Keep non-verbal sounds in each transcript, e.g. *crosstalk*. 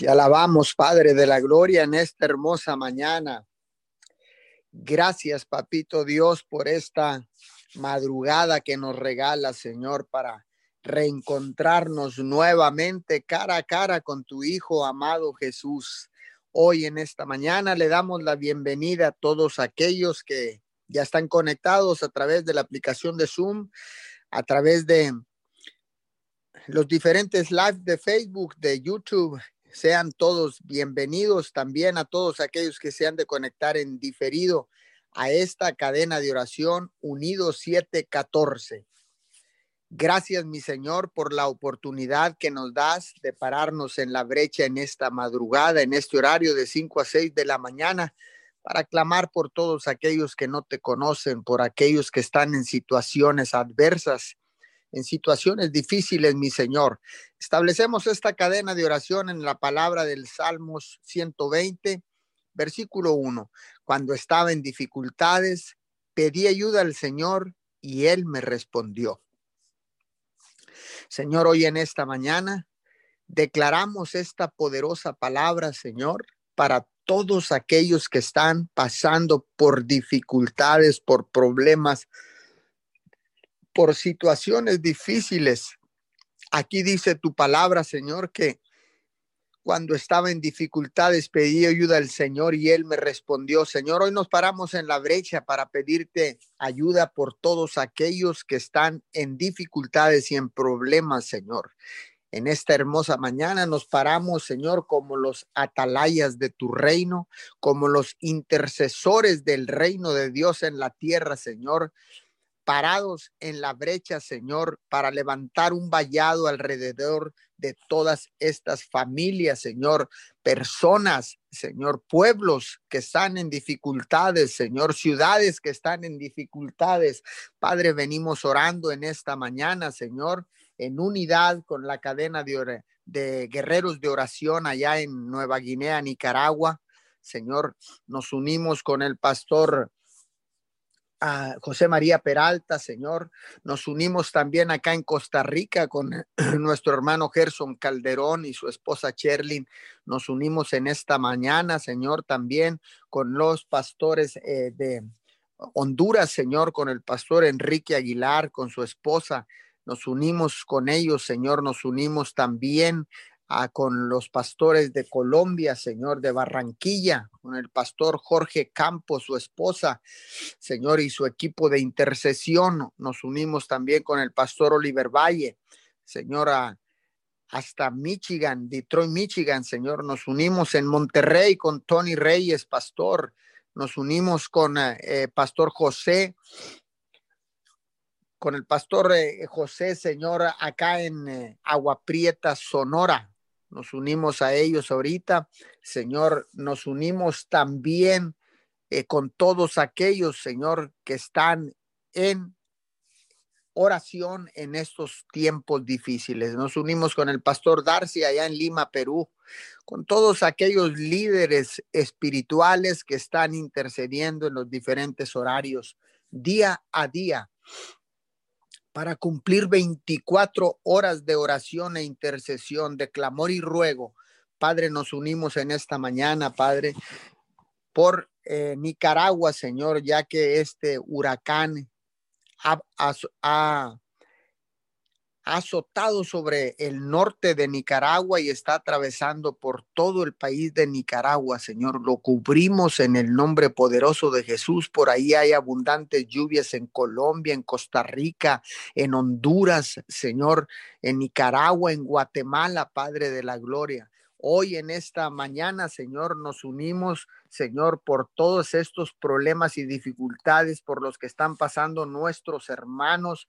Y alabamos, Padre de la Gloria, en esta hermosa mañana. Gracias, Papito Dios, por esta madrugada que nos regala, Señor, para reencontrarnos nuevamente cara a cara con tu Hijo amado Jesús. Hoy en esta mañana le damos la bienvenida a todos aquellos que ya están conectados a través de la aplicación de Zoom, a través de los diferentes lives de Facebook, de YouTube sean todos bienvenidos también a todos aquellos que se han de conectar en diferido a esta cadena de oración Unidos 714. Gracias, mi Señor, por la oportunidad que nos das de pararnos en la brecha en esta madrugada, en este horario de 5 a 6 de la mañana, para clamar por todos aquellos que no te conocen, por aquellos que están en situaciones adversas en situaciones difíciles, mi Señor. Establecemos esta cadena de oración en la palabra del Salmos 120, versículo 1. Cuando estaba en dificultades, pedí ayuda al Señor y Él me respondió. Señor, hoy en esta mañana declaramos esta poderosa palabra, Señor, para todos aquellos que están pasando por dificultades, por problemas, por situaciones difíciles. Aquí dice tu palabra, Señor, que cuando estaba en dificultades pedí ayuda al Señor y Él me respondió, Señor, hoy nos paramos en la brecha para pedirte ayuda por todos aquellos que están en dificultades y en problemas, Señor. En esta hermosa mañana nos paramos, Señor, como los atalayas de tu reino, como los intercesores del reino de Dios en la tierra, Señor parados en la brecha, Señor, para levantar un vallado alrededor de todas estas familias, Señor, personas, Señor, pueblos que están en dificultades, Señor, ciudades que están en dificultades. Padre, venimos orando en esta mañana, Señor, en unidad con la cadena de, de guerreros de oración allá en Nueva Guinea, Nicaragua. Señor, nos unimos con el pastor a José María Peralta, Señor. Nos unimos también acá en Costa Rica con *clears throat* nuestro hermano Gerson Calderón y su esposa Cherlin. Nos unimos en esta mañana, Señor, también con los pastores eh, de Honduras, Señor, con el pastor Enrique Aguilar, con su esposa. Nos unimos con ellos, Señor. Nos unimos también con los pastores de Colombia, Señor, de Barranquilla, con el pastor Jorge Campos, su esposa, Señor, y su equipo de intercesión. Nos unimos también con el pastor Oliver Valle, Señora, hasta Michigan, Detroit, Michigan, Señor. Nos unimos en Monterrey con Tony Reyes, pastor. Nos unimos con eh, eh, Pastor José, con el pastor eh, José, Señor, acá en Agua Prieta, Sonora nos unimos a ellos ahorita. Señor, nos unimos también eh, con todos aquellos, Señor, que están en oración en estos tiempos difíciles. Nos unimos con el pastor Darcy allá en Lima, Perú, con todos aquellos líderes espirituales que están intercediendo en los diferentes horarios día a día para cumplir 24 horas de oración e intercesión, de clamor y ruego. Padre, nos unimos en esta mañana, Padre, por eh, Nicaragua, Señor, ya que este huracán ha, ha, azotado sobre el norte de Nicaragua y está atravesando por todo el país de Nicaragua, Señor. Lo cubrimos en el nombre poderoso de Jesús. Por ahí hay abundantes lluvias en Colombia, en Costa Rica, en Honduras, Señor, en Nicaragua, en Guatemala, Padre de la Gloria. Hoy en esta mañana, Señor, nos unimos, Señor, por todos estos problemas y dificultades por los que están pasando nuestros hermanos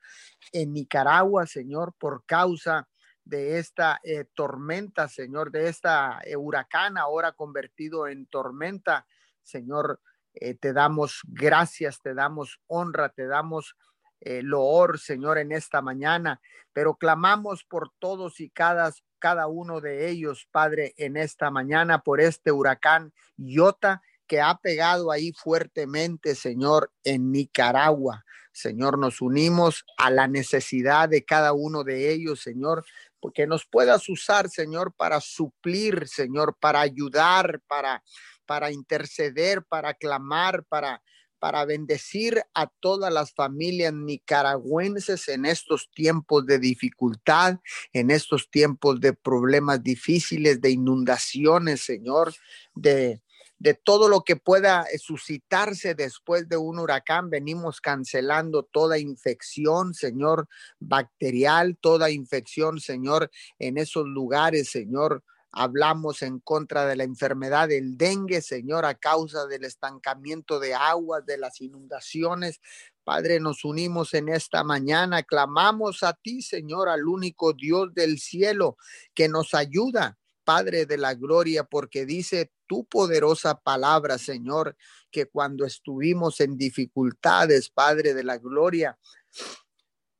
en Nicaragua, Señor, por causa de esta eh, tormenta, Señor, de esta eh, huracán ahora convertido en tormenta. Señor, eh, te damos gracias, te damos honra, te damos loor, Señor, en esta mañana, pero clamamos por todos y cada cada uno de ellos, Padre, en esta mañana por este huracán Iota que ha pegado ahí fuertemente, Señor, en Nicaragua. Señor, nos unimos a la necesidad de cada uno de ellos, Señor, porque nos puedas usar, Señor, para suplir, Señor, para ayudar, para, para interceder, para clamar, para, para bendecir a todas las familias nicaragüenses en estos tiempos de dificultad, en estos tiempos de problemas difíciles, de inundaciones, Señor, de, de todo lo que pueda suscitarse después de un huracán. Venimos cancelando toda infección, Señor, bacterial, toda infección, Señor, en esos lugares, Señor. Hablamos en contra de la enfermedad del dengue, Señor, a causa del estancamiento de aguas, de las inundaciones. Padre, nos unimos en esta mañana, clamamos a ti, Señor, al único Dios del cielo que nos ayuda Padre de la Gloria, porque dice tu poderosa palabra, Señor, que cuando estuvimos en dificultades, Padre de la Gloria,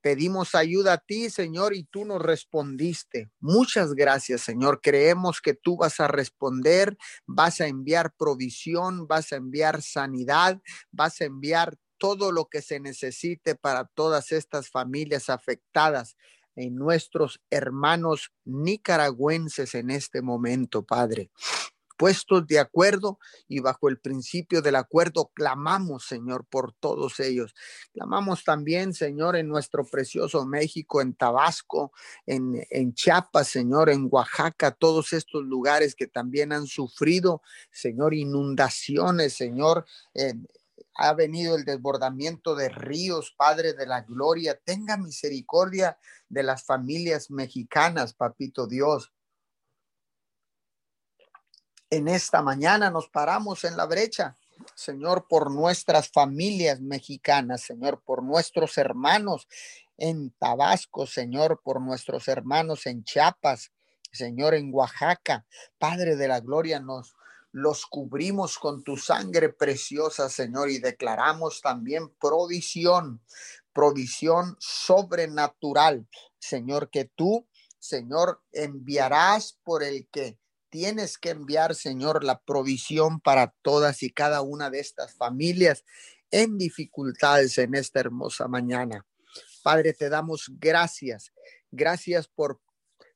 pedimos ayuda a ti, Señor, y tú nos respondiste. Muchas gracias, Señor. Creemos que tú vas a responder, vas a enviar provisión, vas a enviar sanidad, vas a enviar todo lo que se necesite para todas estas familias afectadas en nuestros hermanos nicaragüenses en este momento, Padre. Puestos de acuerdo y bajo el principio del acuerdo, clamamos, Señor, por todos ellos. Clamamos también, Señor, en nuestro precioso México, en Tabasco, en, en Chiapas, Señor, en Oaxaca, todos estos lugares que también han sufrido, Señor, inundaciones, Señor, ha venido el desbordamiento de ríos, Padre de la Gloria. Tenga misericordia de las familias mexicanas, Papito Dios. En esta mañana nos paramos en la brecha, Señor, por nuestras familias mexicanas, Señor, por nuestros hermanos en Tabasco, Señor, por nuestros hermanos en Chiapas, Señor, en Oaxaca. Padre de la Gloria, nos los cubrimos con tu sangre preciosa, Señor, y declaramos también provisión, provisión sobrenatural, Señor, que tú, Señor, enviarás por el que tienes que enviar, Señor, la provisión para todas y cada una de estas familias en dificultades en esta hermosa mañana. Padre, te damos gracias. Gracias por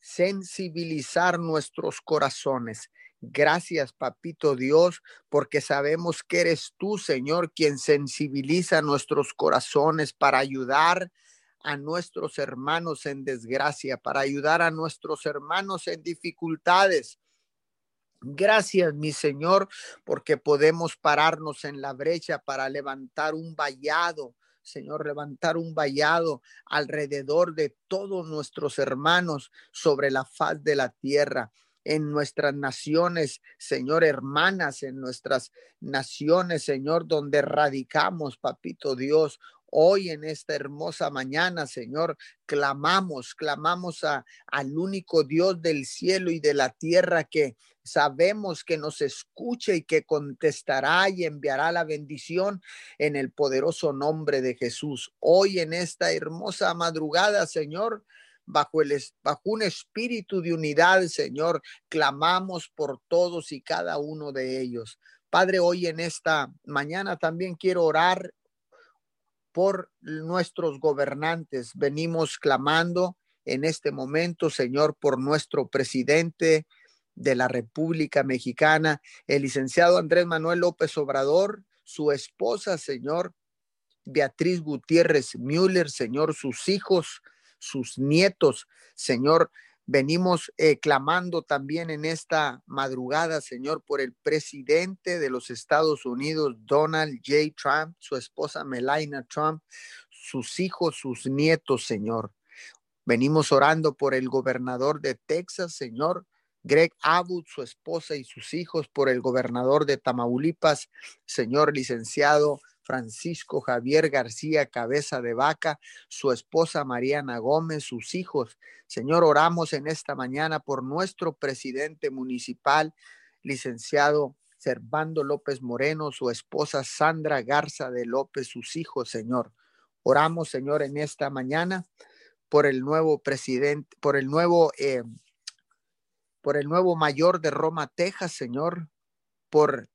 sensibilizar nuestros corazones. Gracias, papito Dios, porque sabemos que eres tú, Señor, quien sensibiliza nuestros corazones para ayudar a nuestros hermanos en desgracia, para ayudar a nuestros hermanos en dificultades. Gracias, mi Señor, porque podemos pararnos en la brecha para levantar un vallado, Señor, levantar un vallado alrededor de todos nuestros hermanos sobre la faz de la tierra en nuestras naciones, Señor, hermanas, en nuestras naciones, Señor, donde radicamos, papito Dios. Hoy en esta hermosa mañana, Señor, clamamos, clamamos a, al único Dios del cielo y de la tierra que sabemos que nos escucha y que contestará y enviará la bendición en el poderoso nombre de Jesús. Hoy en esta hermosa madrugada, Señor, bajo, el, bajo un espíritu de unidad, Señor, clamamos por todos y cada uno de ellos. Padre, hoy en esta mañana también quiero orar por nuestros gobernantes. Venimos clamando en este momento, Señor, por nuestro presidente de la República Mexicana, el licenciado Andrés Manuel López Obrador, su esposa, Señor, Beatriz Gutiérrez Müller, Señor, sus hijos, sus nietos. Señor, venimos eh, clamando también en esta madrugada, Señor, por el presidente de los Estados Unidos, Donald J. Trump, su esposa Melania Trump, sus hijos, sus nietos, Señor. Venimos orando por el gobernador de Texas, Señor, Greg Abbott, su esposa y sus hijos, por el gobernador de Tamaulipas, señor licenciado Francisco Javier García Cabeza de Vaca, su esposa Mariana Gómez, sus hijos. Señor, oramos en esta mañana por nuestro presidente municipal, licenciado Servando López Moreno, su esposa Sandra Garza de López, sus hijos, Señor. Oramos, Señor, en esta mañana por el nuevo presidente, por el nuevo, eh, por el nuevo mayor de Roma, Texas, Señor, por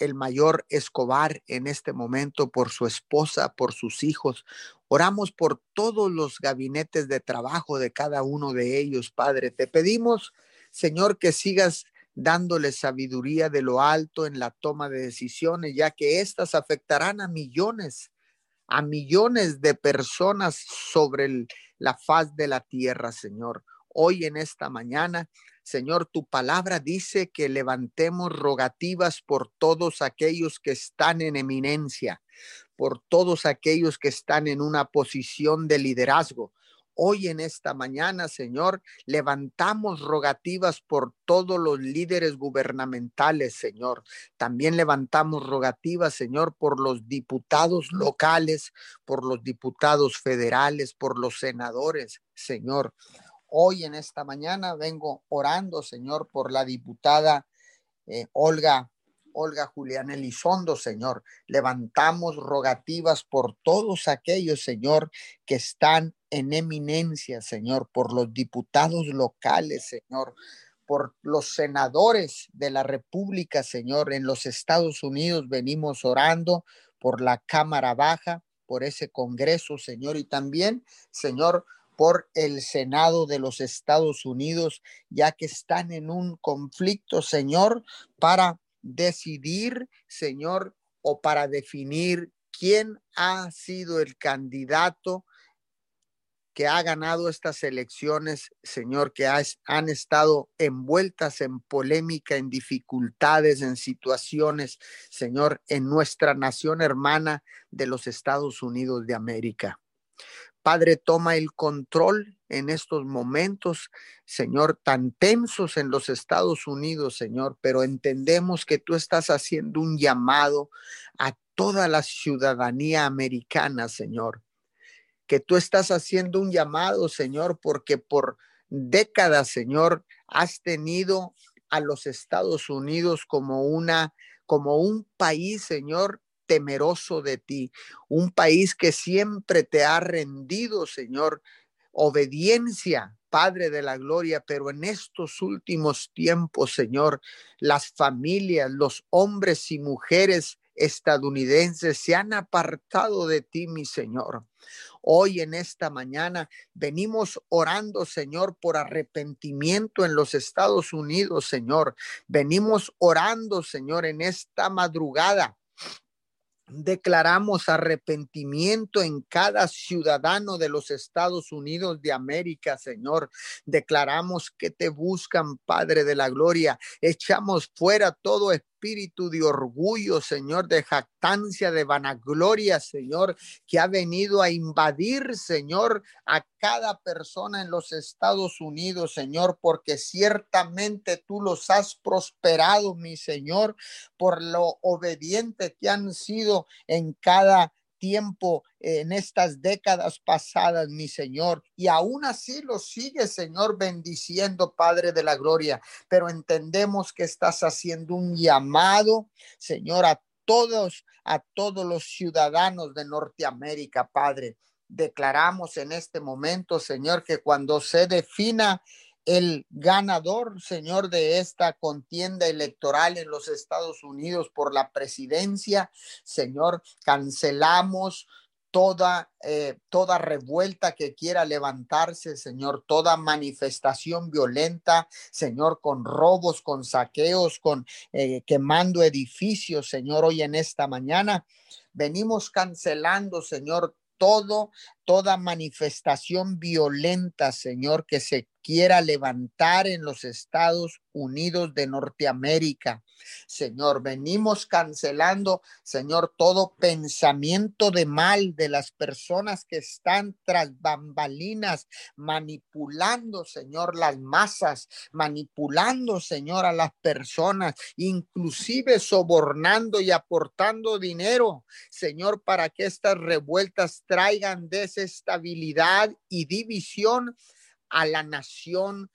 el mayor Escobar en este momento, por su esposa, por sus hijos. Oramos por todos los gabinetes de trabajo de cada uno de ellos, Padre. Te pedimos, Señor, que sigas dándole sabiduría de lo alto en la toma de decisiones, ya que éstas afectarán a millones, a millones de personas sobre la faz de la tierra, Señor. Hoy en esta mañana Señor, tu palabra dice que levantemos rogativas por todos aquellos que están en eminencia, por todos aquellos que están en una posición de liderazgo. Hoy en esta mañana, Señor, levantamos rogativas por todos los líderes gubernamentales, Señor. También levantamos rogativas, Señor, por los diputados locales, por los diputados federales, por los senadores, Señor. Hoy en esta mañana vengo orando, Señor, por la diputada eh, Olga, Olga Julián Elizondo, Señor. Levantamos rogativas por todos aquellos, Señor, que están en eminencia, Señor, por los diputados locales, Señor, por los senadores de la República, Señor, en los Estados Unidos venimos orando por la Cámara Baja, por ese Congreso, Señor, y también, Señor, por el Senado de los Estados Unidos, ya que están en un conflicto, Señor, para decidir, Señor, o para definir quién ha sido el candidato que ha ganado estas elecciones, Señor, que han estado envueltas en polémica, en dificultades, en situaciones, Señor, en nuestra nación hermana de los Estados Unidos de América. Padre, toma el control en estos momentos, Señor, tan tensos en los Estados Unidos, Señor, pero entendemos que tú estás haciendo un llamado a toda la ciudadanía americana, Señor. Que tú estás haciendo un llamado, Señor, porque por décadas, Señor, has tenido a los Estados Unidos como una como un país, Señor, temeroso de ti, un país que siempre te ha rendido, Señor, obediencia, Padre de la Gloria, pero en estos últimos tiempos, Señor, las familias, los hombres y mujeres estadounidenses se han apartado de ti, mi Señor. Hoy en esta mañana venimos orando, Señor, por arrepentimiento en los Estados Unidos, Señor. Venimos orando, Señor, en esta madrugada Declaramos arrepentimiento en cada ciudadano de los Estados Unidos de América, Señor. Declaramos que te buscan, Padre de la Gloria. Echamos fuera todo espíritu de orgullo, Señor, de jactancia, de vanagloria, Señor, que ha venido a invadir, Señor, a cada persona en los Estados Unidos, Señor, porque ciertamente tú los has prosperado, mi Señor, por lo obediente que han sido en cada tiempo en estas décadas pasadas, mi Señor. Y aún así lo sigue, Señor, bendiciendo, Padre de la Gloria. Pero entendemos que estás haciendo un llamado, Señor, a todos, a todos los ciudadanos de Norteamérica, Padre. Declaramos en este momento, Señor, que cuando se defina el ganador, Señor, de esta contienda electoral en los Estados Unidos por la presidencia. Señor, cancelamos toda, eh, toda revuelta que quiera levantarse, Señor, toda manifestación violenta, Señor, con robos, con saqueos, con eh, quemando edificios, Señor, hoy en esta mañana. Venimos cancelando, Señor, todo, toda manifestación violenta, Señor, que se quiera levantar en los Estados Unidos de Norteamérica. Señor, venimos cancelando, Señor, todo pensamiento de mal de las personas que están tras bambalinas, manipulando, Señor, las masas, manipulando, Señor, a las personas, inclusive sobornando y aportando dinero, Señor, para que estas revueltas traigan desestabilidad y división a la nación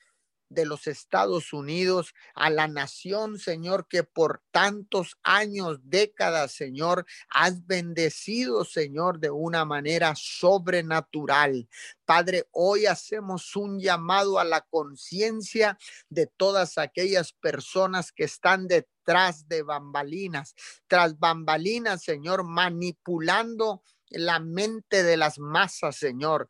de los Estados Unidos, a la nación, Señor, que por tantos años, décadas, Señor, has bendecido, Señor, de una manera sobrenatural. Padre, hoy hacemos un llamado a la conciencia de todas aquellas personas que están detrás de bambalinas, tras bambalinas, Señor, manipulando la mente de las masas, Señor.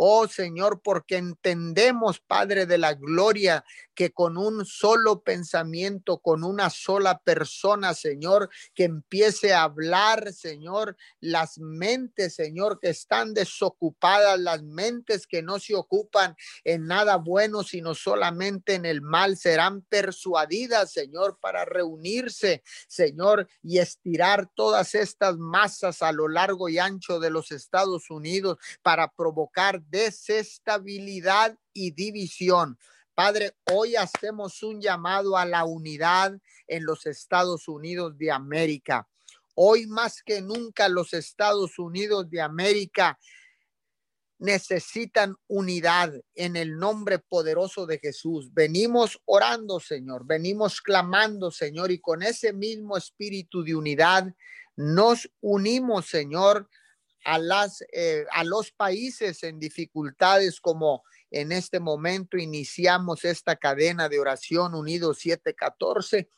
Oh Señor, porque entendemos, Padre de la Gloria, que con un solo pensamiento, con una sola persona, Señor, que empiece a hablar, Señor, las mentes, Señor, que están desocupadas, las mentes que no se ocupan en nada bueno, sino solamente en el mal, serán persuadidas, Señor, para reunirse, Señor, y estirar todas estas masas a lo largo y ancho de los Estados Unidos para provocar desestabilidad y división. Padre, hoy hacemos un llamado a la unidad en los Estados Unidos de América. Hoy más que nunca los Estados Unidos de América necesitan unidad en el nombre poderoso de Jesús. Venimos orando, Señor, venimos clamando, Señor, y con ese mismo espíritu de unidad nos unimos, Señor, a las eh, a los países en dificultades como en este momento iniciamos esta cadena de oración unidos 714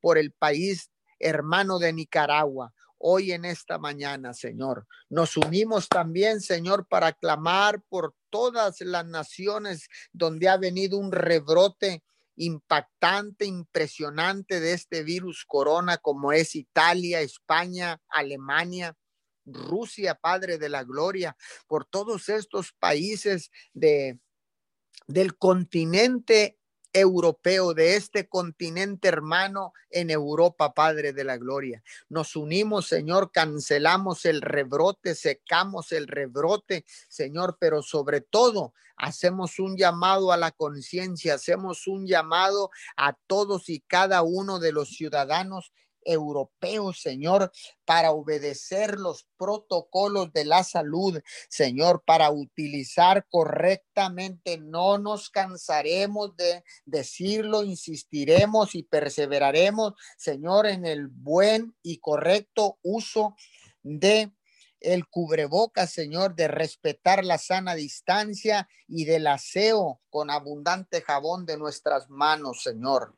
por el país hermano de Nicaragua. Hoy en esta mañana, Señor, nos unimos también, Señor, para clamar por todas las naciones donde ha venido un rebrote impactante, impresionante de este virus corona, como es Italia, España, Alemania, Rusia, Padre de la Gloria, por todos estos países de del continente europeo, de este continente hermano en Europa, Padre de la Gloria. Nos unimos, Señor, cancelamos el rebrote, secamos el rebrote, Señor, pero sobre todo hacemos un llamado a la conciencia, hacemos un llamado a todos y cada uno de los ciudadanos europeos, Señor, para obedecer los protocolos de la salud, Señor, para utilizar correctamente. No nos cansaremos de decirlo, insistiremos y perseveraremos, Señor, en el buen y correcto uso de el cubreboca, Señor, de respetar la sana distancia y del aseo con abundante jabón de nuestras manos, Señor.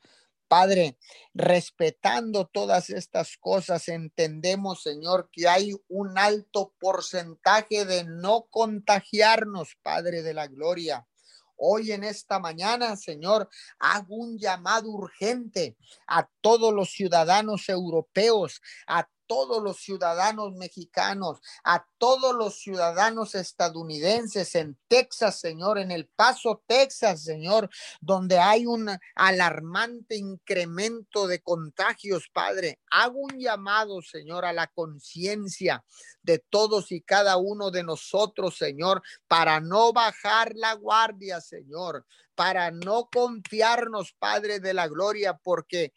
Padre, respetando todas estas cosas, entendemos, Señor, que hay un alto porcentaje de no contagiarnos, Padre de la Gloria. Hoy en esta mañana, Señor, hago un llamado urgente a todos los ciudadanos europeos, a todos los ciudadanos mexicanos, a todos los ciudadanos estadounidenses en Texas, Señor, en El Paso, Texas, Señor, donde hay un alarmante incremento de contagios, Padre. Hago un llamado, Señor, a la conciencia de todos y cada uno de nosotros, Señor, para no bajar la guardia, Señor, para no confiarnos, Padre de la Gloria, porque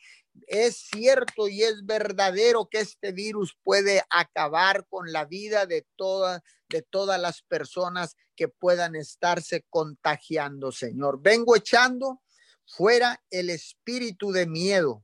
es cierto y es verdadero que este virus puede acabar con la vida de todas de todas las personas que puedan estarse contagiando, Señor. Vengo echando fuera el espíritu de miedo.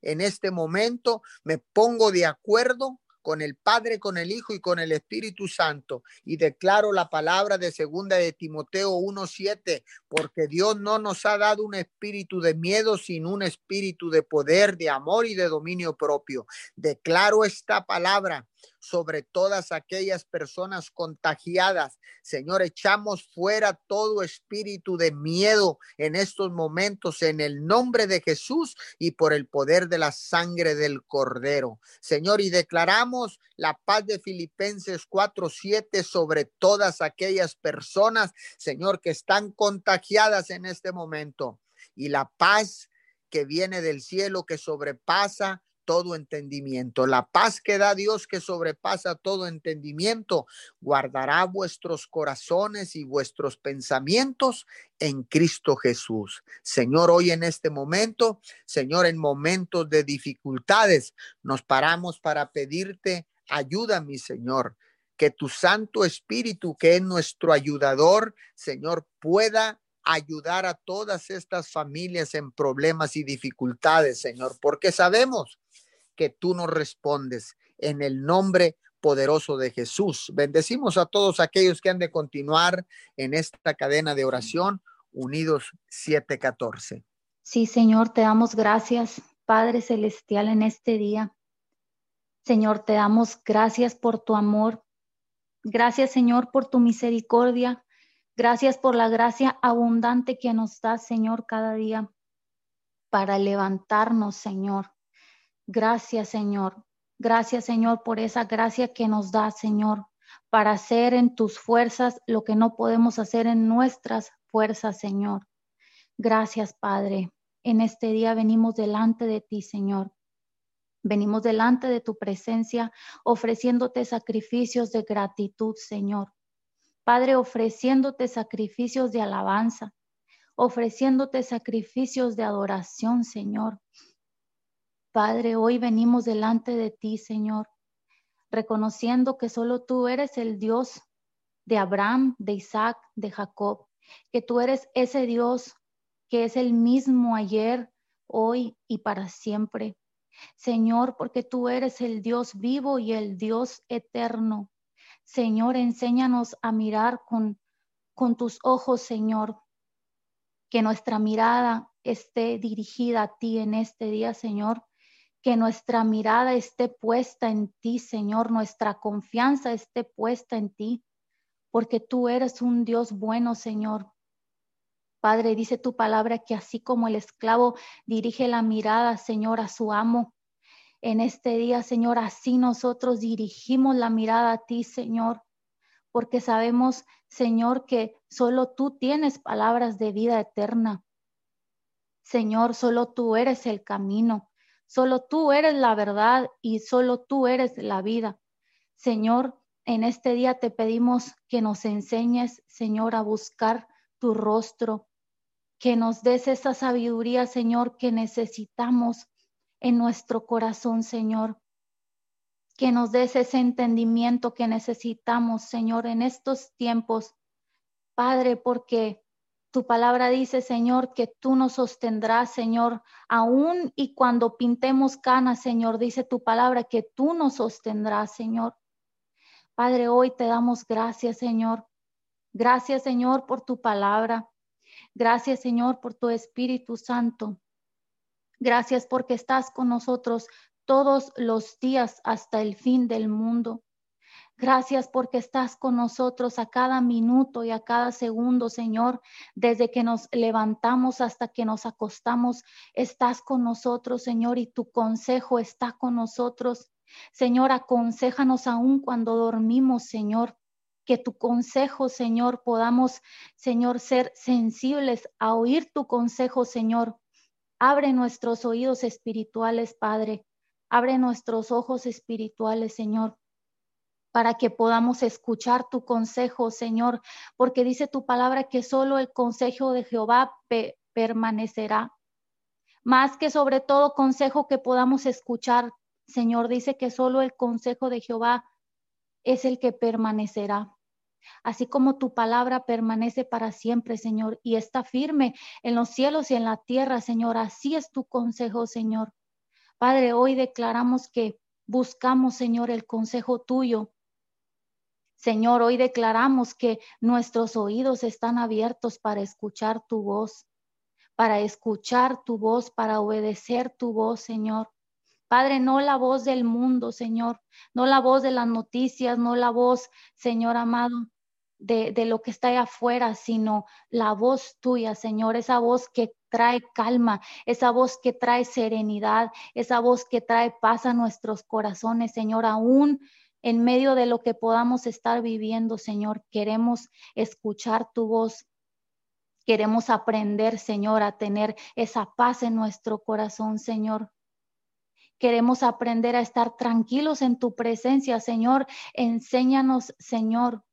En este momento me pongo de acuerdo con el Padre, con el Hijo y con el Espíritu Santo. Y declaro la palabra de segunda de Timoteo 1.7, porque Dios no nos ha dado un espíritu de miedo, sino un espíritu de poder, de amor y de dominio propio. Declaro esta palabra sobre todas aquellas personas contagiadas. Señor, echamos fuera todo espíritu de miedo en estos momentos en el nombre de Jesús y por el poder de la sangre del Cordero. Señor, y declaramos la paz de Filipenses 4:7 sobre todas aquellas personas, Señor, que están contagiadas en este momento. Y la paz que viene del cielo, que sobrepasa todo entendimiento. La paz que da Dios que sobrepasa todo entendimiento, guardará vuestros corazones y vuestros pensamientos en Cristo Jesús. Señor, hoy en este momento, Señor, en momentos de dificultades, nos paramos para pedirte ayuda, mi Señor. Que tu Santo Espíritu, que es nuestro ayudador, Señor, pueda ayudar a todas estas familias en problemas y dificultades, Señor, porque sabemos que tú nos respondes en el nombre poderoso de Jesús. Bendecimos a todos aquellos que han de continuar en esta cadena de oración, unidos 714. Sí, Señor, te damos gracias, Padre Celestial, en este día. Señor, te damos gracias por tu amor. Gracias, Señor, por tu misericordia. Gracias por la gracia abundante que nos das, Señor, cada día para levantarnos, Señor. Gracias, Señor. Gracias, Señor, por esa gracia que nos da, Señor, para hacer en tus fuerzas lo que no podemos hacer en nuestras fuerzas, Señor. Gracias, Padre. En este día venimos delante de ti, Señor. Venimos delante de tu presencia ofreciéndote sacrificios de gratitud, Señor. Padre, ofreciéndote sacrificios de alabanza, ofreciéndote sacrificios de adoración, Señor. Padre, hoy venimos delante de ti, Señor, reconociendo que solo tú eres el Dios de Abraham, de Isaac, de Jacob, que tú eres ese Dios que es el mismo ayer, hoy y para siempre. Señor, porque tú eres el Dios vivo y el Dios eterno. Señor, enséñanos a mirar con, con tus ojos, Señor, que nuestra mirada esté dirigida a ti en este día, Señor, que nuestra mirada esté puesta en ti, Señor, nuestra confianza esté puesta en ti, porque tú eres un Dios bueno, Señor. Padre, dice tu palabra que así como el esclavo dirige la mirada, Señor, a su amo, en este día, Señor, así nosotros dirigimos la mirada a ti, Señor, porque sabemos, Señor, que solo tú tienes palabras de vida eterna. Señor, solo tú eres el camino, solo tú eres la verdad y solo tú eres la vida. Señor, en este día te pedimos que nos enseñes, Señor, a buscar tu rostro, que nos des esa sabiduría, Señor, que necesitamos en nuestro corazón, Señor. Que nos des ese entendimiento que necesitamos, Señor, en estos tiempos. Padre, porque tu palabra dice, Señor, que tú nos sostendrás, Señor, aún y cuando pintemos canas, Señor, dice tu palabra que tú nos sostendrás, Señor. Padre, hoy te damos gracias, Señor. Gracias, Señor, por tu palabra. Gracias, Señor, por tu Espíritu Santo. Gracias porque estás con nosotros todos los días hasta el fin del mundo. Gracias porque estás con nosotros a cada minuto y a cada segundo, Señor. Desde que nos levantamos hasta que nos acostamos, estás con nosotros, Señor, y tu consejo está con nosotros. Señor, aconsejanos aún cuando dormimos, Señor. Que tu consejo, Señor, podamos, Señor, ser sensibles a oír tu consejo, Señor, Abre nuestros oídos espirituales, Padre. Abre nuestros ojos espirituales, Señor, para que podamos escuchar tu consejo, Señor, porque dice tu palabra que solo el consejo de Jehová permanecerá. Más que sobre todo consejo que podamos escuchar, Señor, dice que solo el consejo de Jehová es el que permanecerá así como tu palabra permanece para siempre, Señor, y está firme en los cielos y en la tierra, Señor. Así es tu consejo, Señor. Padre, hoy declaramos que buscamos, Señor, el consejo tuyo. Señor, hoy declaramos que nuestros oídos están abiertos para escuchar tu voz, para escuchar tu voz, para obedecer tu voz, Señor. Padre, no la voz del mundo, Señor, no la voz de las noticias, no la voz, Señor amado, de, lo que está allá afuera, sino la voz tuya, Señor, esa voz que trae calma, esa voz que trae serenidad, esa voz que trae paz a nuestros corazones, Señor, aún en medio de lo que podamos estar viviendo, Señor, queremos escuchar tu voz. Queremos aprender, Señor, a tener esa paz en nuestro corazón, Señor. Queremos aprender a estar tranquilos en tu presencia, Señor. Enséñanos, Señor,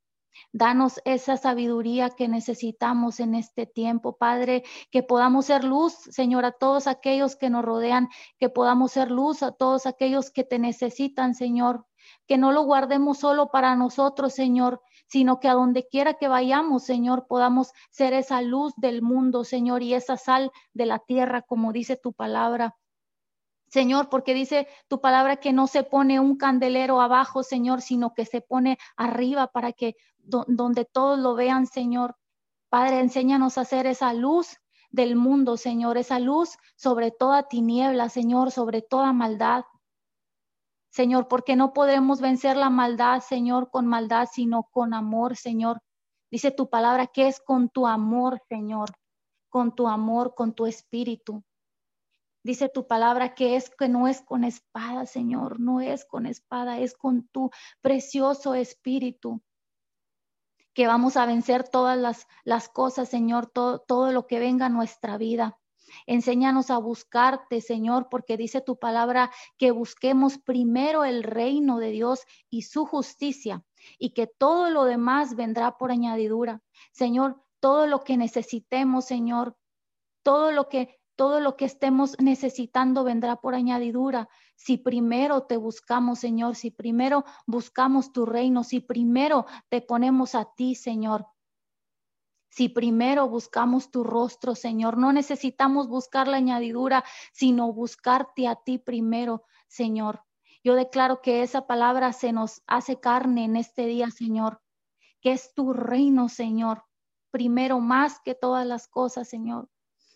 Danos esa sabiduría que necesitamos en este tiempo, Padre, que podamos ser luz, Señor, a todos aquellos que nos rodean, que podamos ser luz a todos aquellos que te necesitan, Señor, que no lo guardemos solo para nosotros, Señor, sino que a donde quiera que vayamos, Señor, podamos ser esa luz del mundo, Señor, y esa sal de la tierra, como dice tu palabra. Señor, porque dice tu palabra que no se pone un candelero abajo, Señor, sino que se pone arriba para que donde todos lo vean, Señor. Padre, enséñanos a hacer esa luz del mundo, Señor, esa luz sobre toda tiniebla, Señor, sobre toda maldad. Señor, porque no podemos vencer la maldad, Señor, con maldad, sino con amor, Señor. Dice tu palabra que es con tu amor, Señor, con tu amor, con tu espíritu. Dice tu palabra que es que no es con espada, Señor, no es con espada, es con tu precioso espíritu. Que vamos a vencer todas las, las cosas, Señor, todo, todo lo que venga a nuestra vida. Enséñanos a buscarte, Señor, porque dice tu palabra que busquemos primero el reino de Dios y su justicia y que todo lo demás vendrá por añadidura. Señor, todo lo que necesitemos, Señor, todo lo que todo lo que estemos necesitando vendrá por añadidura. Si primero te buscamos, Señor, si primero buscamos tu reino, si primero te ponemos a ti, Señor, si primero buscamos tu rostro, Señor, no necesitamos buscar la añadidura, sino buscarte a ti primero, Señor. Yo declaro que esa palabra se nos hace carne en este día, Señor, que es tu reino, Señor, primero más que todas las cosas, Señor.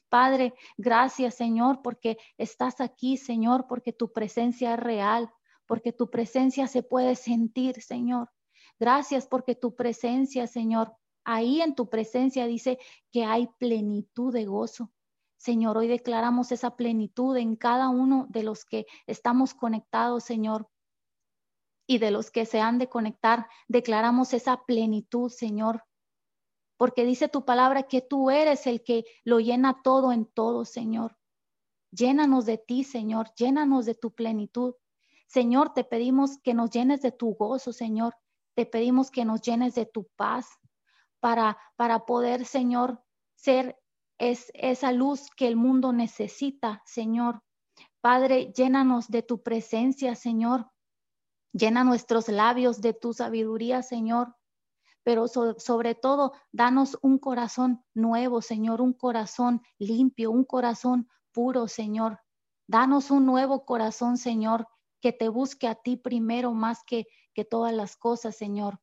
Padre, gracias, Señor, porque estás aquí, Señor, porque tu presencia es real, porque tu presencia se puede sentir, Señor. Gracias porque tu presencia, Señor, Ahí en tu presencia dice que hay plenitud de gozo. Señor, hoy declaramos esa plenitud en cada uno de los que estamos conectados, Señor. Y de los que se han de conectar, declaramos esa plenitud, Señor. Porque dice tu palabra que tú eres el que lo llena todo en todo, Señor. Llénanos de ti, Señor. Llénanos de tu plenitud. Señor, te pedimos que nos llenes de tu gozo, Señor. Te pedimos que nos llenes de tu paz, para, para poder, Señor, ser es, esa luz que el mundo necesita, Señor. Padre, llénanos de tu presencia, Señor. Llena nuestros labios de tu sabiduría, Señor. Pero sobre todo, danos un corazón nuevo, Señor, un corazón limpio, un corazón puro, Señor. Danos un nuevo corazón, Señor, que te busque a ti primero más que, que todas las cosas, Señor.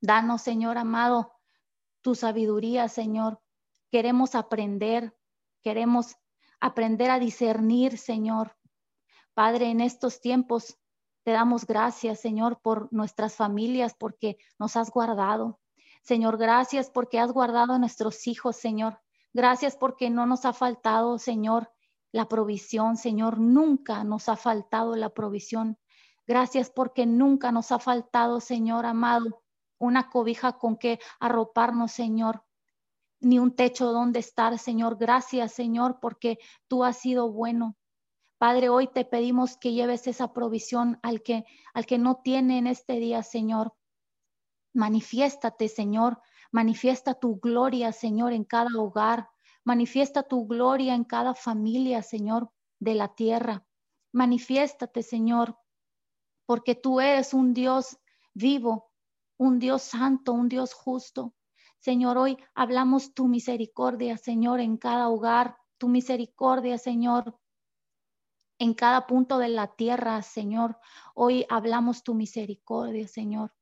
Danos, Señor amado, tu sabiduría, Señor. Queremos aprender, queremos aprender a discernir, Señor. Padre, en estos tiempos te damos gracias, Señor, por nuestras familias, porque nos has guardado. Señor, gracias porque has guardado a nuestros hijos, Señor. Gracias porque no nos ha faltado, Señor, la provisión, Señor. Nunca nos ha faltado la provisión. Gracias porque nunca nos ha faltado, Señor amado, una cobija con que arroparnos, Señor, ni un techo donde estar, Señor. Gracias, Señor, porque tú has sido bueno. Padre, hoy te pedimos que lleves esa provisión al que al que no tiene en este día, Señor. Manifiéstate, Señor. Manifiesta tu gloria, Señor, en cada hogar. Manifiesta tu gloria en cada familia, Señor, de la tierra. Manifiéstate, Señor, porque tú eres un Dios vivo, un Dios santo, un Dios justo. Señor, hoy hablamos tu misericordia, Señor, en cada hogar, tu misericordia, Señor, en cada punto de la tierra, Señor. Hoy hablamos tu misericordia, Señor.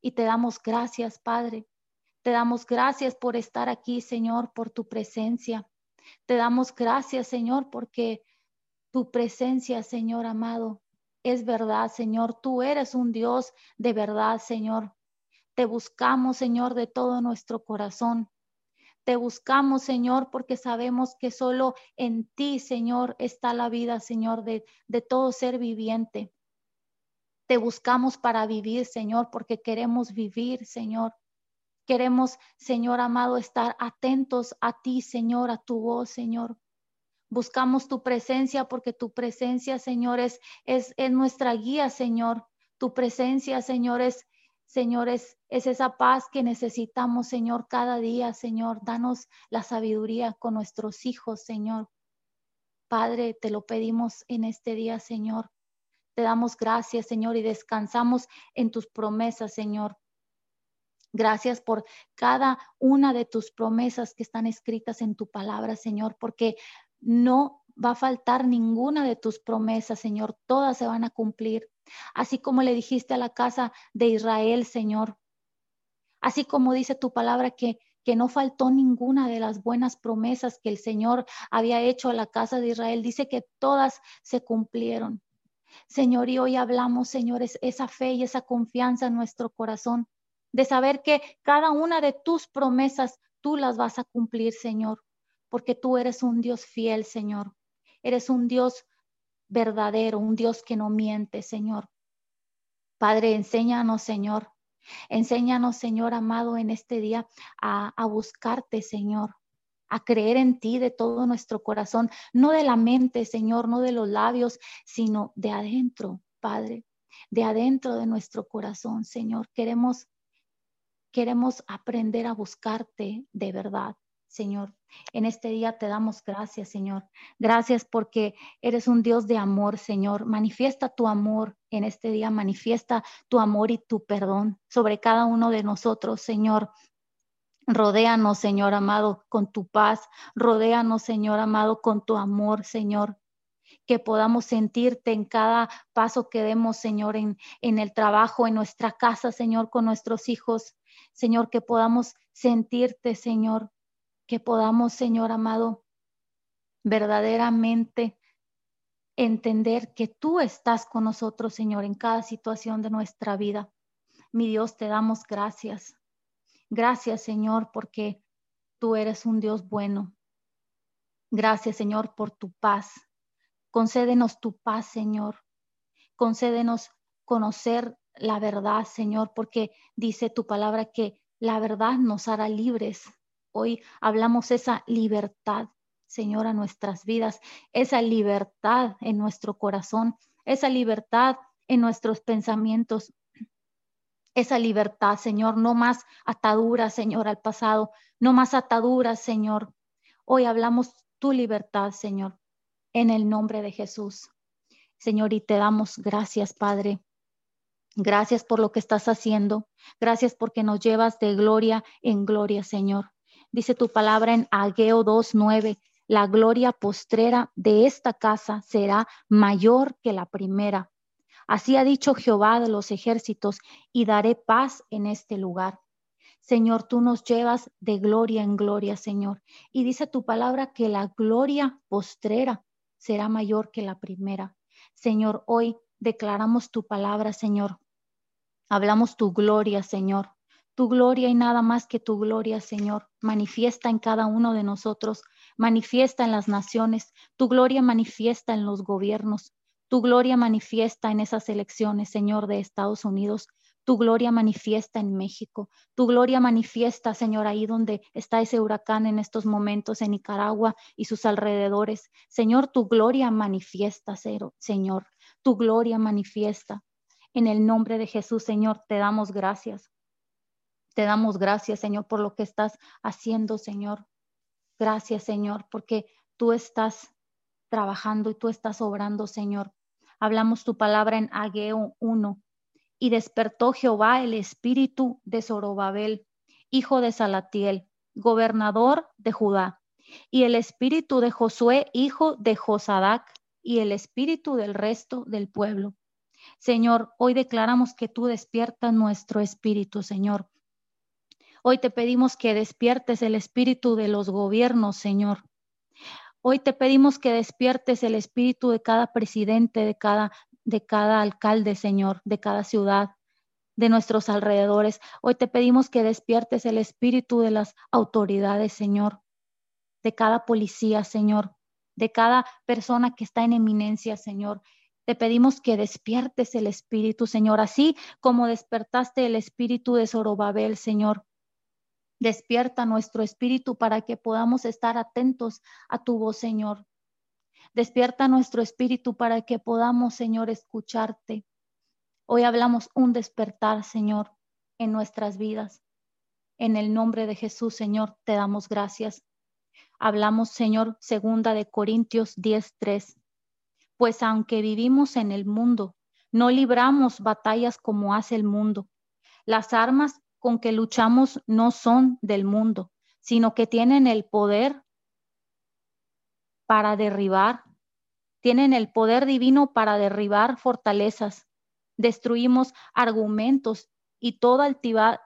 Y te damos gracias, Padre. Te damos gracias por estar aquí, Señor, por tu presencia. Te damos gracias, Señor, porque tu presencia, Señor amado, es verdad, Señor. Tú eres un Dios de verdad, Señor. Te buscamos, Señor, de todo nuestro corazón. Te buscamos, Señor, porque sabemos que solo en ti, Señor, está la vida, Señor, de, de todo ser viviente. Te buscamos para vivir, Señor, porque queremos vivir, Señor. Queremos, Señor amado, estar atentos a ti, Señor, a tu voz, Señor. Buscamos tu presencia porque tu presencia, Señor, es, es, es nuestra guía, Señor. Tu presencia, Señor, es, Señor, es, esa paz que necesitamos, Señor, cada día, Señor. Danos la sabiduría con nuestros hijos, Señor. Padre, te lo pedimos en este día, Señor. Te damos gracias, Señor, y descansamos en tus promesas, Señor. Gracias por cada una de tus promesas que están escritas en tu palabra, Señor, porque no va a faltar ninguna de tus promesas, Señor. Todas se van a cumplir. Así como le dijiste a la casa de Israel, Señor. Así como dice tu palabra que, que no faltó ninguna de las buenas promesas que el Señor había hecho a la casa de Israel. Dice que todas se cumplieron. Señor, y hoy hablamos, señores, esa fe y esa confianza en nuestro corazón de saber que cada una de tus promesas tú las vas a cumplir, Señor, porque tú eres un Dios fiel, Señor. Eres un Dios verdadero, un Dios que no miente, Señor. Padre, enséñanos, Señor. Enséñanos, Señor amado, en este día a, a buscarte, Señor a creer en ti de todo nuestro corazón, no de la mente, Señor, no de los labios, sino de adentro, Padre, de adentro de nuestro corazón, Señor. Queremos Queremos aprender a buscarte de verdad, Señor. En este día te damos gracias, Señor. Gracias porque eres un Dios de amor, Señor. Manifiesta tu amor en este día, manifiesta tu amor y tu perdón sobre cada uno de nosotros, Señor. Rodéanos, Señor amado, con tu paz. Rodéanos, Señor amado, con tu amor, Señor que podamos sentirte en cada paso que demos, Señor, en, en el trabajo, en nuestra casa, Señor, con nuestros hijos. Señor, que podamos sentirte, Señor, que podamos, Señor amado, verdaderamente entender que tú estás con nosotros, Señor, en cada situación de nuestra vida. Mi Dios, te damos gracias. Gracias, Señor, porque tú eres un Dios bueno. Gracias, Señor, por tu paz. Concédenos tu paz, Señor. Concédenos conocer la verdad, Señor, porque dice tu palabra que la verdad nos hará libres. Hoy hablamos esa libertad, Señor, a nuestras vidas, esa libertad en nuestro corazón, esa libertad en nuestros pensamientos, esa libertad, Señor, no más ataduras, Señor, al pasado, no más ataduras, Señor. Hoy hablamos tu libertad, Señor, en el nombre de Jesús. Señor, y te damos gracias, Padre, Gracias por lo que estás haciendo. Gracias porque nos llevas de gloria en gloria, Señor. Dice tu palabra en Ageo 2.9, la gloria postrera de esta casa será mayor que la primera. Así ha dicho Jehová de los ejércitos, y daré paz en este lugar. Señor, tú nos llevas de gloria en gloria, Señor. Y dice tu palabra que la gloria postrera será mayor que la primera. Señor, hoy declaramos tu palabra, Señor. Hablamos tu gloria, Señor. Tu gloria y nada más que tu gloria, Señor. Manifiesta en cada uno de nosotros, manifiesta en las naciones, tu gloria manifiesta en los gobiernos, tu gloria manifiesta en esas elecciones, Señor, de Estados Unidos. Tu gloria manifiesta en México. Tu gloria manifiesta, Señor, ahí donde está ese huracán en estos momentos, en Nicaragua y sus alrededores. Señor, tu gloria manifiesta, Señor tu gloria manifiesta. En el nombre de Jesús, Señor, te damos gracias. Te damos gracias, Señor, por lo que estás haciendo, Señor. Gracias, Señor, porque tú estás trabajando y tú estás obrando, Señor. Hablamos tu palabra en Ageo 1. Y despertó Jehová el espíritu de Zorobabel, hijo de Salatiel, gobernador de Judá, y el espíritu de Josué, hijo de Josadac, y el espíritu del resto del pueblo. Señor, hoy declaramos que tú despiertas nuestro espíritu, Señor. Hoy te pedimos que despiertes el espíritu de los gobiernos, Señor. Hoy te pedimos que despiertes el espíritu de cada presidente, de cada, de cada alcalde, Señor, de cada ciudad, de nuestros alrededores. Hoy te pedimos que despiertes el espíritu de las autoridades, Señor, de cada policía, Señor, de cada persona que está en eminencia, Señor. Te pedimos que despiertes el espíritu, Señor, así como despertaste el espíritu de Zorobabel, Señor. Despierta nuestro espíritu para que podamos estar atentos a tu voz, Señor. Despierta nuestro espíritu para que podamos, Señor, escucharte. Hoy hablamos un despertar, Señor, en nuestras vidas. En el nombre de Jesús, Señor, te damos gracias. Hablamos, Señor, segunda de Corintios 10:3. Pues aunque vivimos en el mundo, no libramos batallas como hace el mundo. Las armas con que luchamos no son del mundo, sino que tienen el poder para derribar, tienen el poder divino para derribar fortalezas. Destruimos argumentos y toda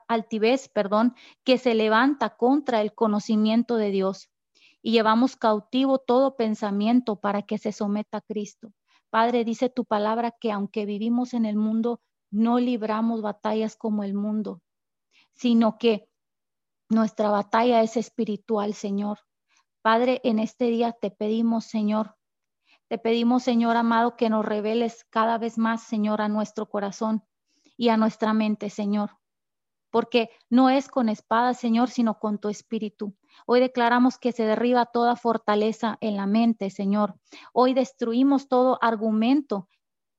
altivez, perdón, que se levanta contra el conocimiento de Dios. Y llevamos cautivo todo pensamiento para que se someta a Cristo. Padre, dice tu palabra que aunque vivimos en el mundo, no libramos batallas como el mundo, sino que nuestra batalla es espiritual, Señor. Padre, en este día te pedimos, Señor, te pedimos, Señor amado, que nos reveles cada vez más, Señor, a nuestro corazón y a nuestra mente, Señor. Porque no es con espada, Señor, sino con tu espíritu. Hoy declaramos que se derriba toda fortaleza en la mente, Señor. Hoy destruimos todo argumento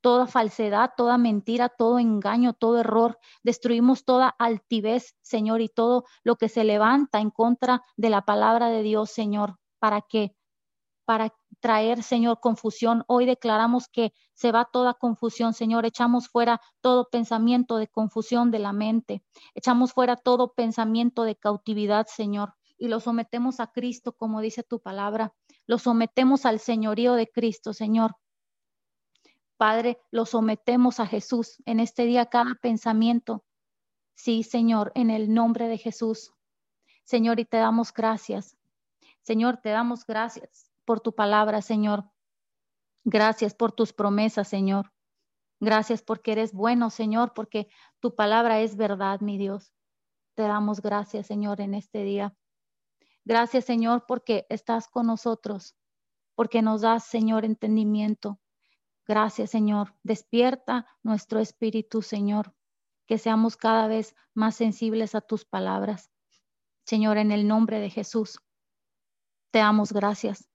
toda falsedad, toda mentira, todo engaño, todo error. Destruimos toda altivez, Señor, y todo lo que se levanta en contra de la palabra de Dios, Señor. ¿Para qué? Para traer, Señor, confusión. Hoy declaramos que se va toda confusión, Señor. Echamos fuera todo pensamiento de confusión de la mente. Echamos fuera todo pensamiento de cautividad, Señor. Y lo sometemos a Cristo, como dice tu palabra. Lo sometemos al señorío de Cristo, Señor. Padre, lo sometemos a Jesús en este día, cada pensamiento. Sí, Señor, en el nombre de Jesús. Señor, y te damos gracias. Señor, te damos gracias por tu palabra, Señor. Gracias por tus promesas, Señor. Gracias porque eres bueno, Señor, porque tu palabra es verdad, mi Dios. Te damos gracias, Señor, en este día. Gracias, Señor, porque estás con nosotros, porque nos das, Señor, entendimiento, Gracias, Señor. Despierta nuestro espíritu, Señor, que seamos cada vez más sensibles a tus palabras. Señor, en el nombre de Jesús, te damos gracias.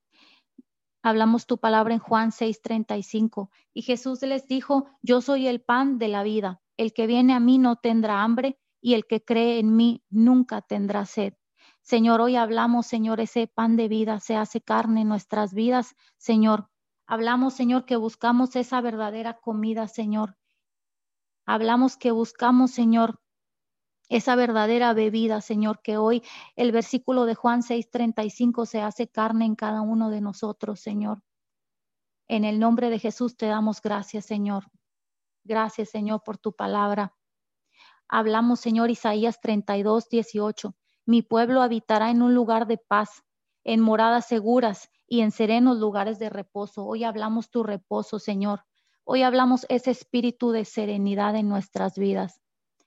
Hablamos tu palabra en Juan 6:35 y Jesús les dijo, yo soy el pan de la vida. El que viene a mí no tendrá hambre y el que cree en mí nunca tendrá sed. Señor, hoy hablamos, Señor, ese pan de vida se hace carne en nuestras vidas, Señor, Hablamos, Señor, que buscamos esa verdadera comida, Señor. Hablamos que buscamos, Señor, esa verdadera bebida, Señor, que hoy el versículo de Juan 6:35 se hace carne en cada uno de nosotros, Señor. En el nombre de Jesús te damos gracias, Señor. Gracias, Señor, por tu palabra. Hablamos, Señor, Isaías 32, 18. Mi pueblo habitará en un lugar de paz, en moradas seguras y en serenos lugares de reposo. Hoy hablamos tu reposo, Señor. Hoy hablamos ese espíritu de serenidad en nuestras vidas,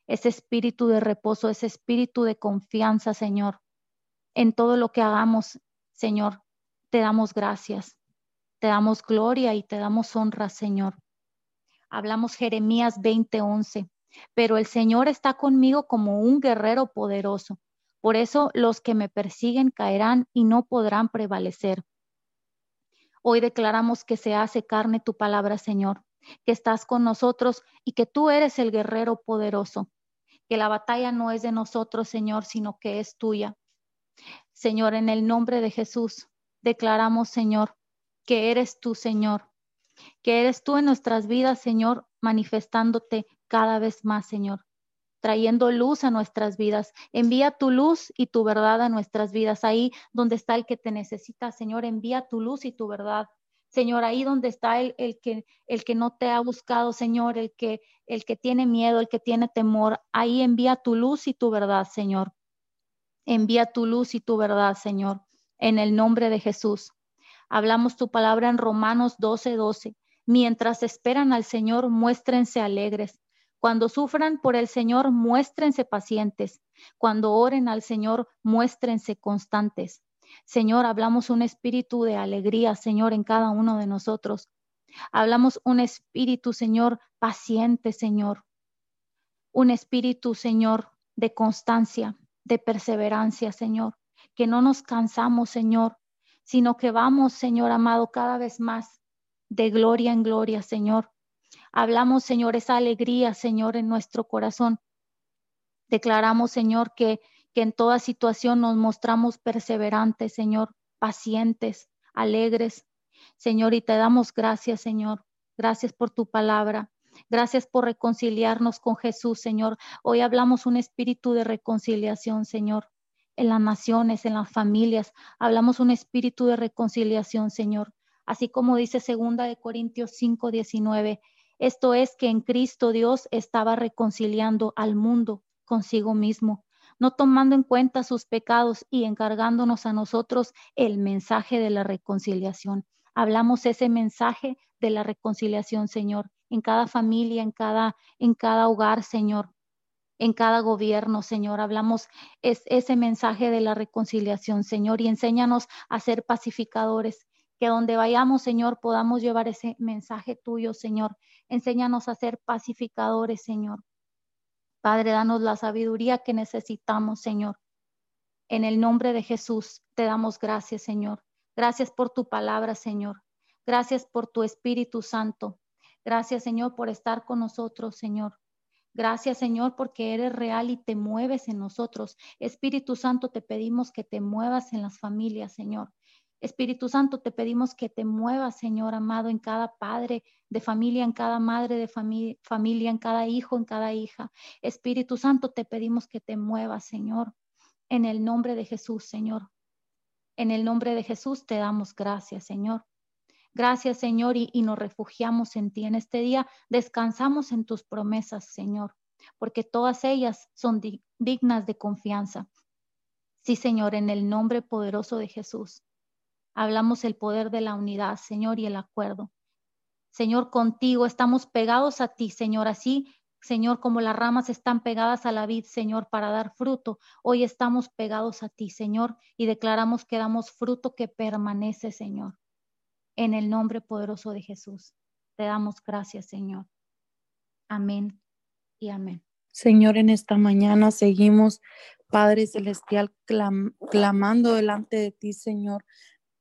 ese espíritu de reposo, ese espíritu de confianza, Señor. En todo lo que hagamos, Señor, te damos gracias, te damos gloria y te damos honra, Señor. Hablamos Jeremías 20:11, pero el Señor está conmigo como un guerrero poderoso. Por eso los que me persiguen caerán y no podrán prevalecer. Hoy declaramos que se hace carne tu palabra, Señor, que estás con nosotros y que tú eres el guerrero poderoso, que la batalla no es de nosotros, Señor, sino que es tuya. Señor, en el nombre de Jesús, declaramos, Señor, que eres tú, Señor, que eres tú en nuestras vidas, Señor, manifestándote cada vez más, Señor trayendo luz a nuestras vidas. Envía tu luz y tu verdad a nuestras vidas. Ahí donde está el que te necesita, Señor, envía tu luz y tu verdad. Señor, ahí donde está el, el, que, el que no te ha buscado, Señor, el que, el que tiene miedo, el que tiene temor, ahí envía tu luz y tu verdad, Señor. Envía tu luz y tu verdad, Señor, en el nombre de Jesús. Hablamos tu palabra en Romanos 12, 12. Mientras esperan al Señor, muéstrense alegres cuando sufran por el Señor, muéstrense pacientes. Cuando oren al Señor, muéstrense constantes. Señor, hablamos un espíritu de alegría, Señor, en cada uno de nosotros. Hablamos un espíritu, Señor, paciente, Señor. Un espíritu, Señor, de constancia, de perseverancia, Señor. Que no nos cansamos, Señor, sino que vamos, Señor amado, cada vez más de gloria en gloria, Señor. Hablamos, Señor, esa alegría, Señor, en nuestro corazón. Declaramos, Señor, que, que en toda situación nos mostramos perseverantes, Señor, pacientes, alegres. Señor, y te damos gracias, Señor. Gracias por tu palabra. Gracias por reconciliarnos con Jesús, Señor. Hoy hablamos un espíritu de reconciliación, Señor en las naciones, en las familias. Hablamos un espíritu de reconciliación, Señor. Así como dice segunda de Corintios 5, 19, esto es que en Cristo Dios estaba reconciliando al mundo consigo mismo, no tomando en cuenta sus pecados y encargándonos a nosotros el mensaje de la reconciliación. Hablamos ese mensaje de la reconciliación, Señor, en cada familia, en cada en cada hogar, Señor en cada gobierno, Señor. Hablamos es, ese mensaje de la reconciliación, Señor, y enséñanos a ser pacificadores. Que donde vayamos, Señor, podamos llevar ese mensaje tuyo, Señor. Enséñanos a ser pacificadores, Señor. Padre, danos la sabiduría que necesitamos, Señor. En el nombre de Jesús te damos gracias, Señor. Gracias por tu palabra, Señor. Gracias por tu Espíritu Santo. Gracias, Señor, por estar con nosotros, Señor. Gracias, Señor, porque eres real y te mueves en nosotros. Espíritu Santo, te pedimos que te muevas en las familias, Señor. Espíritu Santo, te pedimos que te muevas, Señor amado, en cada padre de familia, en cada madre de familia, en cada hijo, en cada hija. Espíritu Santo, te pedimos que te muevas, Señor, en el nombre de Jesús, Señor. En el nombre de Jesús te damos gracias, Señor. Gracias, Señor, y, nos refugiamos en ti. En este día descansamos en tus promesas, Señor, porque todas ellas son dignas de confianza. Sí, Señor, en el nombre poderoso de Jesús. Hablamos el poder de la unidad, Señor, y el acuerdo. Señor, contigo estamos pegados a ti, Señor, así Señor, como las ramas están pegadas a la vid, Señor, para dar fruto, hoy estamos pegados a ti, Señor, y declaramos que damos fruto que permanece, Señor en el nombre poderoso de Jesús. Te damos gracias, Señor. Amén y amén. Señor, en esta mañana seguimos, Padre Celestial, clamando delante de ti, Señor,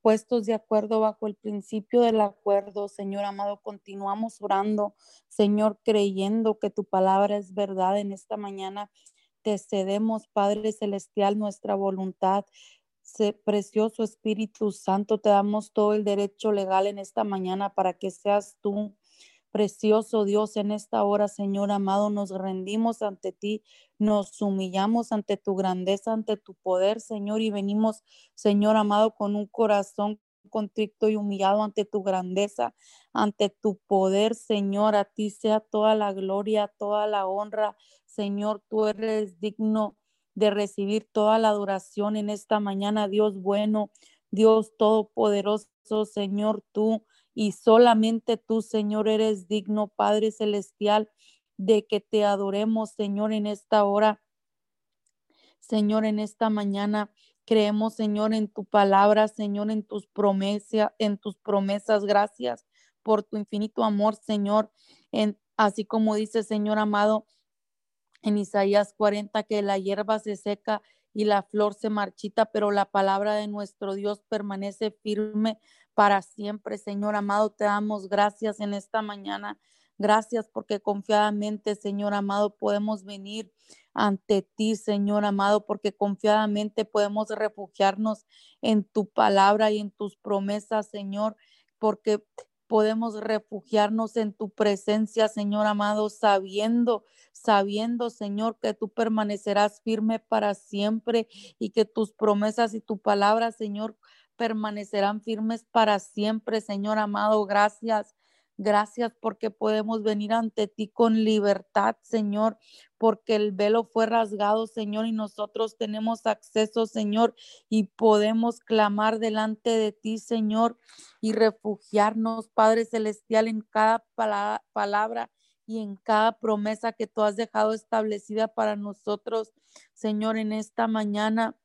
puestos de acuerdo bajo el principio del acuerdo, Señor amado, continuamos orando, Señor, creyendo que tu palabra es verdad en esta mañana. Te cedemos, Padre Celestial, nuestra voluntad precioso Espíritu Santo, te damos todo el derecho legal en esta mañana para que seas tú, precioso Dios, en esta hora, Señor amado, nos rendimos ante ti, nos humillamos ante tu grandeza, ante tu poder, Señor, y venimos, Señor amado, con un corazón contrito y humillado ante tu grandeza, ante tu poder, Señor. A ti sea toda la gloria, toda la honra, Señor. Tú eres digno de recibir toda la adoración en esta mañana, Dios bueno, Dios todopoderoso, Señor, tú y solamente tú, Señor, eres digno, Padre Celestial, de que te adoremos, Señor, en esta hora. Señor, en esta mañana creemos, Señor, en tu palabra, Señor, en tus promesas, en tus promesas. Gracias por tu infinito amor, Señor. En, así como dice, Señor amado, en Isaías 40 que la hierba se seca y la flor se marchita, pero la palabra de nuestro Dios permanece firme para siempre. Señor amado, te damos gracias en esta mañana. Gracias porque confiadamente, Señor amado, podemos venir ante ti, Señor amado, porque confiadamente podemos refugiarnos en tu palabra y en tus promesas, Señor, porque podemos refugiarnos en tu presencia, Señor amado, sabiendo, sabiendo, Señor, que tú permanecerás firme para siempre y que tus promesas y tu palabra, Señor, permanecerán firmes para siempre, Señor amado. Gracias. Gracias porque podemos venir ante ti con libertad, Señor, porque el velo fue rasgado, Señor, y nosotros tenemos acceso, Señor, y podemos clamar delante de ti, Señor, y refugiarnos, Padre Celestial, en cada palabra y en cada promesa que tú has dejado establecida para nosotros, Señor, en esta mañana.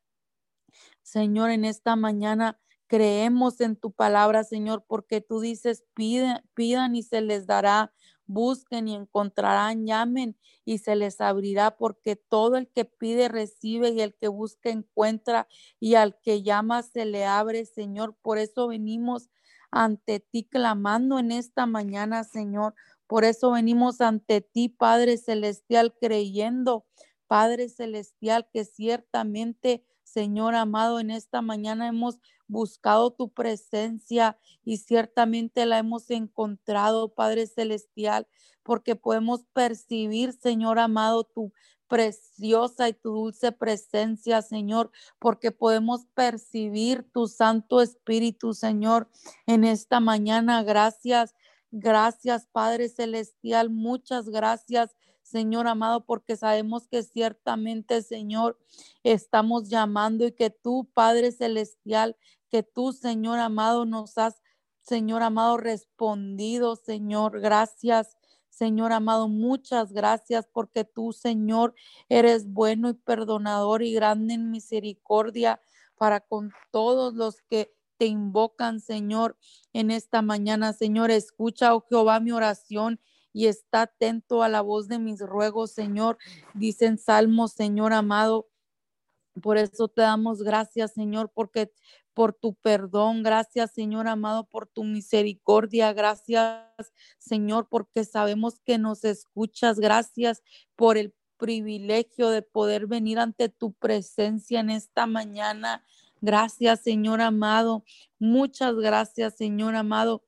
Señor, en esta mañana Creemos en tu palabra, Señor, porque tú dices, piden, pidan y se les dará, busquen y encontrarán, llamen y se les abrirá, porque todo el que pide recibe y el que busca encuentra y al que llama se le abre, Señor. Por eso venimos ante ti clamando en esta mañana, Señor. Por eso venimos ante ti, Padre Celestial, creyendo, Padre Celestial, que ciertamente Señor amado, en esta mañana hemos buscado tu presencia y ciertamente la hemos encontrado, Padre Celestial, porque podemos percibir, Señor amado, tu preciosa y tu dulce presencia, Señor, porque podemos percibir tu Santo Espíritu, Señor, en esta mañana. Gracias, gracias, Padre Celestial, muchas gracias. Señor amado, porque sabemos que ciertamente, Señor, estamos llamando y que tú, Padre Celestial, que tú, Señor amado, nos has, Señor amado, respondido, Señor. Gracias, Señor amado, muchas gracias porque tú, Señor, eres bueno y perdonador y grande en misericordia para con todos los que te invocan, Señor, en esta mañana. Señor, escucha, oh Jehová, mi oración y está atento a la voz de mis ruegos, Señor. Dicen Salmos, Señor amado. Por eso te damos gracias, Señor, porque por tu perdón, gracias Señor amado por tu misericordia, gracias Señor porque sabemos que nos escuchas, gracias por el privilegio de poder venir ante tu presencia en esta mañana. Gracias Señor amado, muchas gracias Señor amado.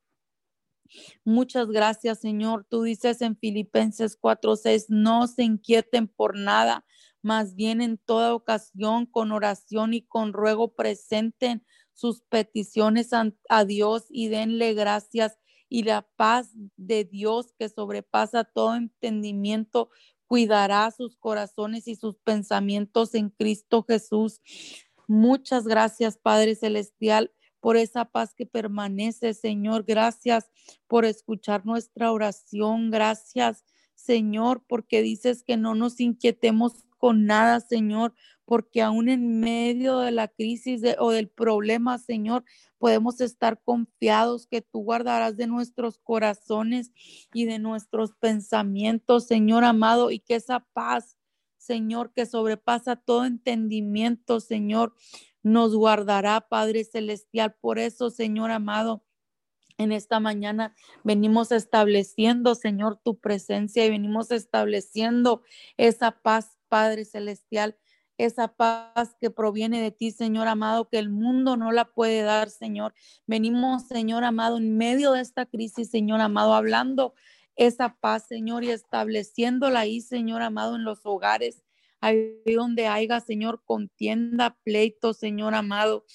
Muchas gracias, Señor. Tú dices en Filipenses 4:6, no se inquieten por nada, más bien en toda ocasión, con oración y con ruego, presenten sus peticiones a, Dios y denle gracias y la paz de Dios que sobrepasa todo entendimiento cuidará sus corazones y sus pensamientos en Cristo Jesús. Muchas gracias, Padre Celestial, por esa paz que permanece, Señor. Gracias por escuchar nuestra oración. Gracias, Señor, porque dices que no nos inquietemos con nada, Señor, porque aún en medio de la crisis o del problema, Señor, podemos estar confiados que tú guardarás de nuestros corazones y de nuestros pensamientos, Señor amado, y que esa paz, Señor, que sobrepasa todo entendimiento, Señor, nos guardará, Padre Celestial. Por eso, Señor amado, en esta mañana venimos estableciendo, Señor, tu presencia y venimos estableciendo esa paz Padre Celestial, esa paz que proviene de ti, Señor amado, que el mundo no la puede dar, Señor. Venimos, Señor amado, en medio de esta crisis, Señor amado, hablando esa paz, Señor, y estableciéndola ahí, Señor amado, en los hogares, ahí donde haya, Señor, contienda, pleito, Señor amado.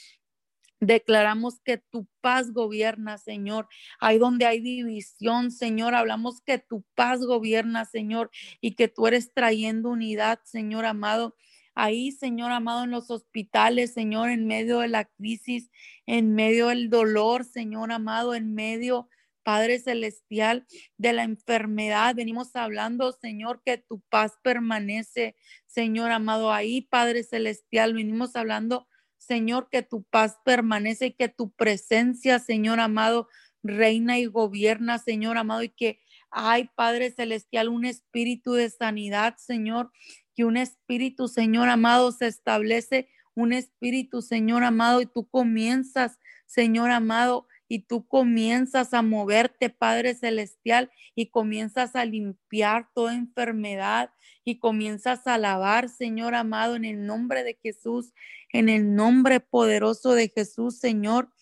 Declaramos que tu paz gobierna, Señor. Ahí donde hay división, Señor, hablamos que tu paz gobierna, Señor, y que tú eres trayendo unidad, Señor amado. Ahí, Señor amado, en los hospitales, Señor, en medio de la crisis, en medio del dolor, Señor amado, en medio, Padre Celestial, de la enfermedad. Venimos hablando, Señor, que tu paz permanece, Señor amado. Ahí, Padre Celestial, venimos hablando Señor, que tu paz permanece y que tu presencia, Señor amado, reina y gobierna, Señor amado, y que hay, Padre Celestial, un espíritu de sanidad, Señor, que un espíritu, Señor amado, se establece, un espíritu, Señor amado, y tú comienzas, Señor amado, y tú comienzas a moverte, Padre Celestial, y comienzas a limpiar toda enfermedad y comienzas a alabar, Señor amado, en el nombre de Jesús, en el nombre poderoso de Jesús, Señor.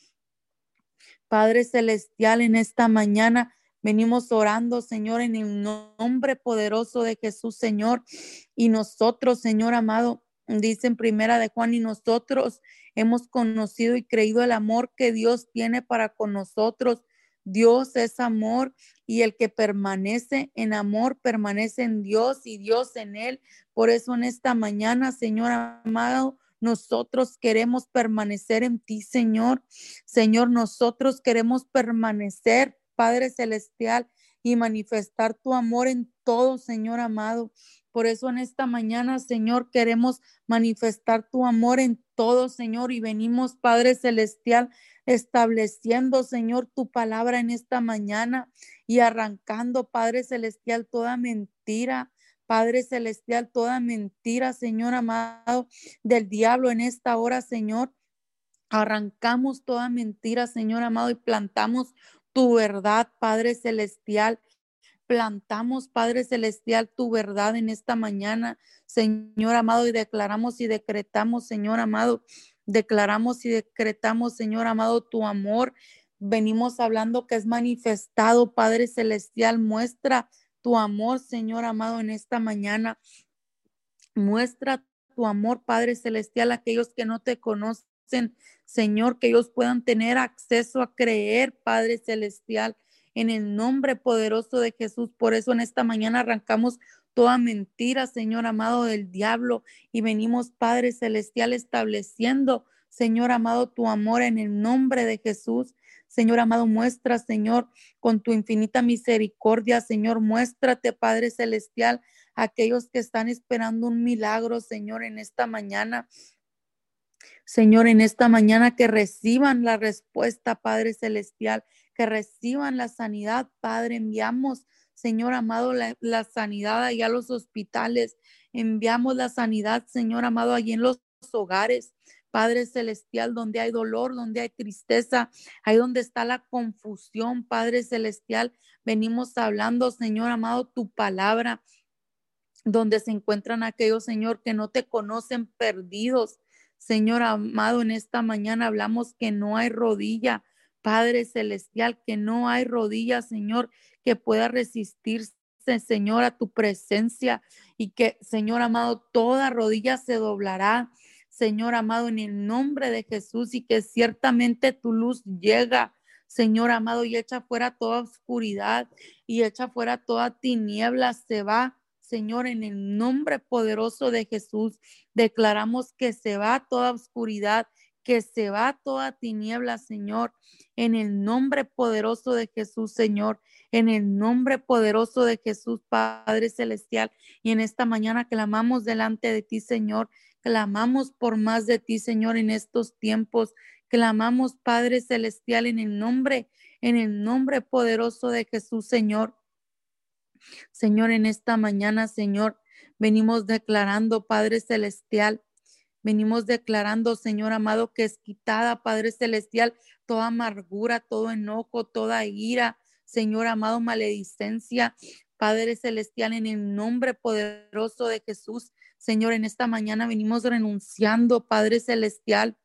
Padre Celestial, en esta mañana venimos orando, Señor, en el nombre poderoso de Jesús, Señor. Y nosotros, Señor amado, dice en primera de Juan, y nosotros hemos conocido y creído el amor que Dios tiene para con nosotros. Dios es amor y el que permanece en amor permanece en Dios y Dios en él. Por eso en esta mañana, Señor amado, nosotros queremos permanecer en ti, Señor. Señor, nosotros queremos permanecer, Padre Celestial, y manifestar tu amor en todo, Señor amado. Por eso en esta mañana, Señor, queremos manifestar tu amor en todo, Señor, y venimos, Padre Celestial, estableciendo, Señor, tu palabra en esta mañana y arrancando, Padre Celestial, toda mentira. Padre Celestial, toda mentira, Señor amado, del diablo en esta hora, Señor. Arrancamos toda mentira, Señor amado, y plantamos tu verdad, Padre Celestial, plantamos, Padre Celestial, tu verdad en esta mañana, Señor amado, y declaramos y decretamos, Señor amado, declaramos y decretamos, Señor amado, tu amor. Venimos hablando que es manifestado, Padre Celestial, muestra tu amor, Señor amado, en esta mañana. Muestra tu amor, Padre Celestial, a aquellos que no te conocen, Señor, que ellos puedan tener acceso a creer, Padre Celestial, en el nombre poderoso de Jesús. Por eso en esta mañana arrancamos toda mentira, Señor amado, del diablo y venimos, Padre Celestial, estableciendo, Señor amado, tu amor en el nombre de Jesús. Señor amado, muestra, Señor, con tu infinita misericordia, Señor, muéstrate, Padre Celestial, aquellos que están esperando un milagro, Señor, en esta mañana. Señor, en esta mañana que reciban la respuesta, Padre Celestial, que reciban la sanidad, Padre. Enviamos, Señor amado, la, sanidad allá a los hospitales. Enviamos la sanidad, Señor amado, allí en los hogares. Padre Celestial, donde hay dolor, donde hay tristeza, ahí donde está la confusión, Padre Celestial, venimos hablando, Señor amado, tu palabra, donde se encuentran aquellos, Señor, que no te conocen perdidos. Señor amado, en esta mañana hablamos que no hay rodilla, Padre Celestial, que no hay rodilla, Señor, que pueda resistirse, Señor, a tu presencia y que, Señor amado, toda rodilla se doblará, Señor amado, en el nombre de Jesús y que ciertamente tu luz llega. Señor amado, y echa fuera toda oscuridad y echa fuera toda tiniebla, se va, Señor, en el nombre poderoso de Jesús. Declaramos que se va toda oscuridad que se va toda tiniebla, Señor, en el nombre poderoso de Jesús, Señor, en el nombre poderoso de Jesús, Padre Celestial. Y en esta mañana clamamos delante de ti, Señor, clamamos por más de ti, Señor, en estos tiempos. Clamamos, Padre Celestial, en el nombre, en el nombre poderoso de Jesús, Señor. Señor, en esta mañana, Señor, venimos declarando, Padre Celestial, Venimos declarando, Señor amado, que es quitada, Padre Celestial, toda amargura, todo enojo, toda ira, Señor amado, maledicencia. Padre Celestial, en el nombre poderoso de Jesús, Señor, en esta mañana venimos renunciando, Padre Celestial,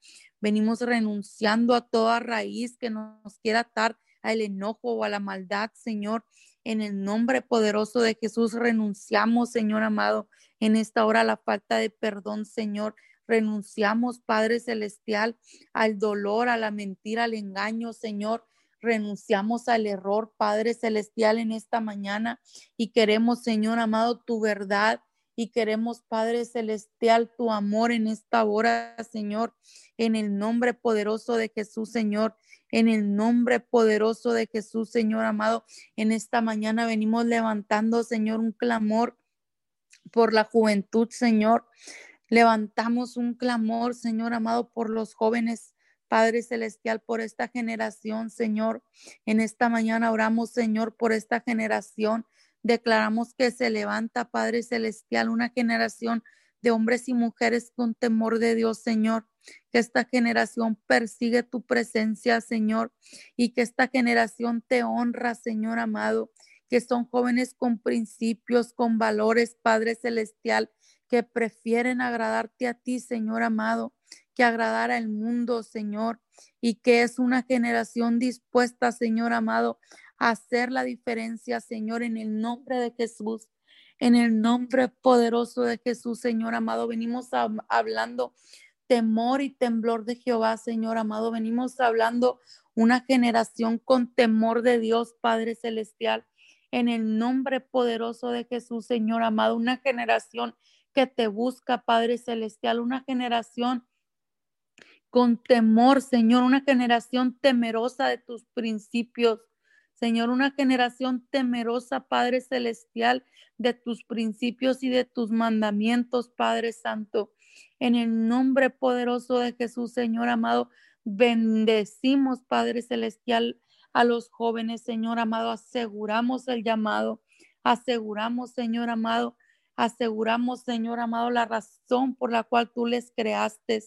venimos renunciando a toda raíz que nos quiera atar al enojo o a la maldad, Señor. En el nombre poderoso de Jesús renunciamos, Señor amado, en esta hora la falta de perdón, Señor. Renunciamos, Padre Celestial, al dolor, a la mentira, al engaño, Señor. Renunciamos al error, Padre Celestial, en esta mañana y queremos, Señor amado, tu verdad y queremos, Padre Celestial, tu amor en esta hora, Señor, en el nombre poderoso de Jesús, Señor, en el nombre poderoso de Jesús, Señor amado. En esta mañana venimos levantando, Señor, un clamor por la juventud, Señor. Levantamos un clamor, Señor amado, por los jóvenes, Padre Celestial, por esta generación, Señor. En esta mañana oramos, Señor, por esta generación. Declaramos que se levanta, Padre Celestial, una generación de hombres y mujeres con temor de Dios, Señor. Que esta generación persigue tu presencia, Señor, y que esta generación te honra, Señor amado, que son jóvenes con principios, con valores, Padre Celestial, que prefieren agradarte a ti, Señor amado, que agradar al mundo, Señor, y que es una generación dispuesta, Señor amado, a hacer la diferencia, Señor, en el nombre de Jesús. En el nombre poderoso de Jesús, Señor amado, venimos hablando temor y temblor de Jehová, Señor amado. Venimos hablando una generación con temor de Dios, Padre Celestial. En el nombre poderoso de Jesús, Señor amado, una generación que te busca, Padre Celestial, una generación con temor, Señor, una generación temerosa de tus principios. Señor, una generación temerosa, Padre Celestial, de tus principios y de tus mandamientos, Padre Santo. En el nombre poderoso de Jesús, Señor amado, bendecimos, Padre Celestial, a los jóvenes, Señor amado, aseguramos el llamado, aseguramos, Señor amado, Aseguramos, Señor amado, la razón por la cual tú les creaste.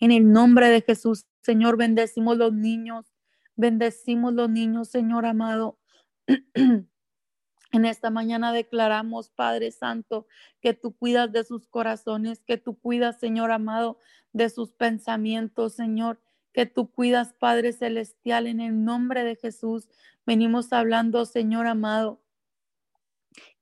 En el nombre de Jesús, Señor, bendecimos los niños, bendecimos los niños, Señor amado. En esta mañana declaramos, Padre Santo, que tú cuidas de sus corazones, que tú cuidas, Señor amado, de sus pensamientos, Señor, que tú cuidas, Padre Celestial, en el nombre de Jesús. Venimos hablando, Señor amado,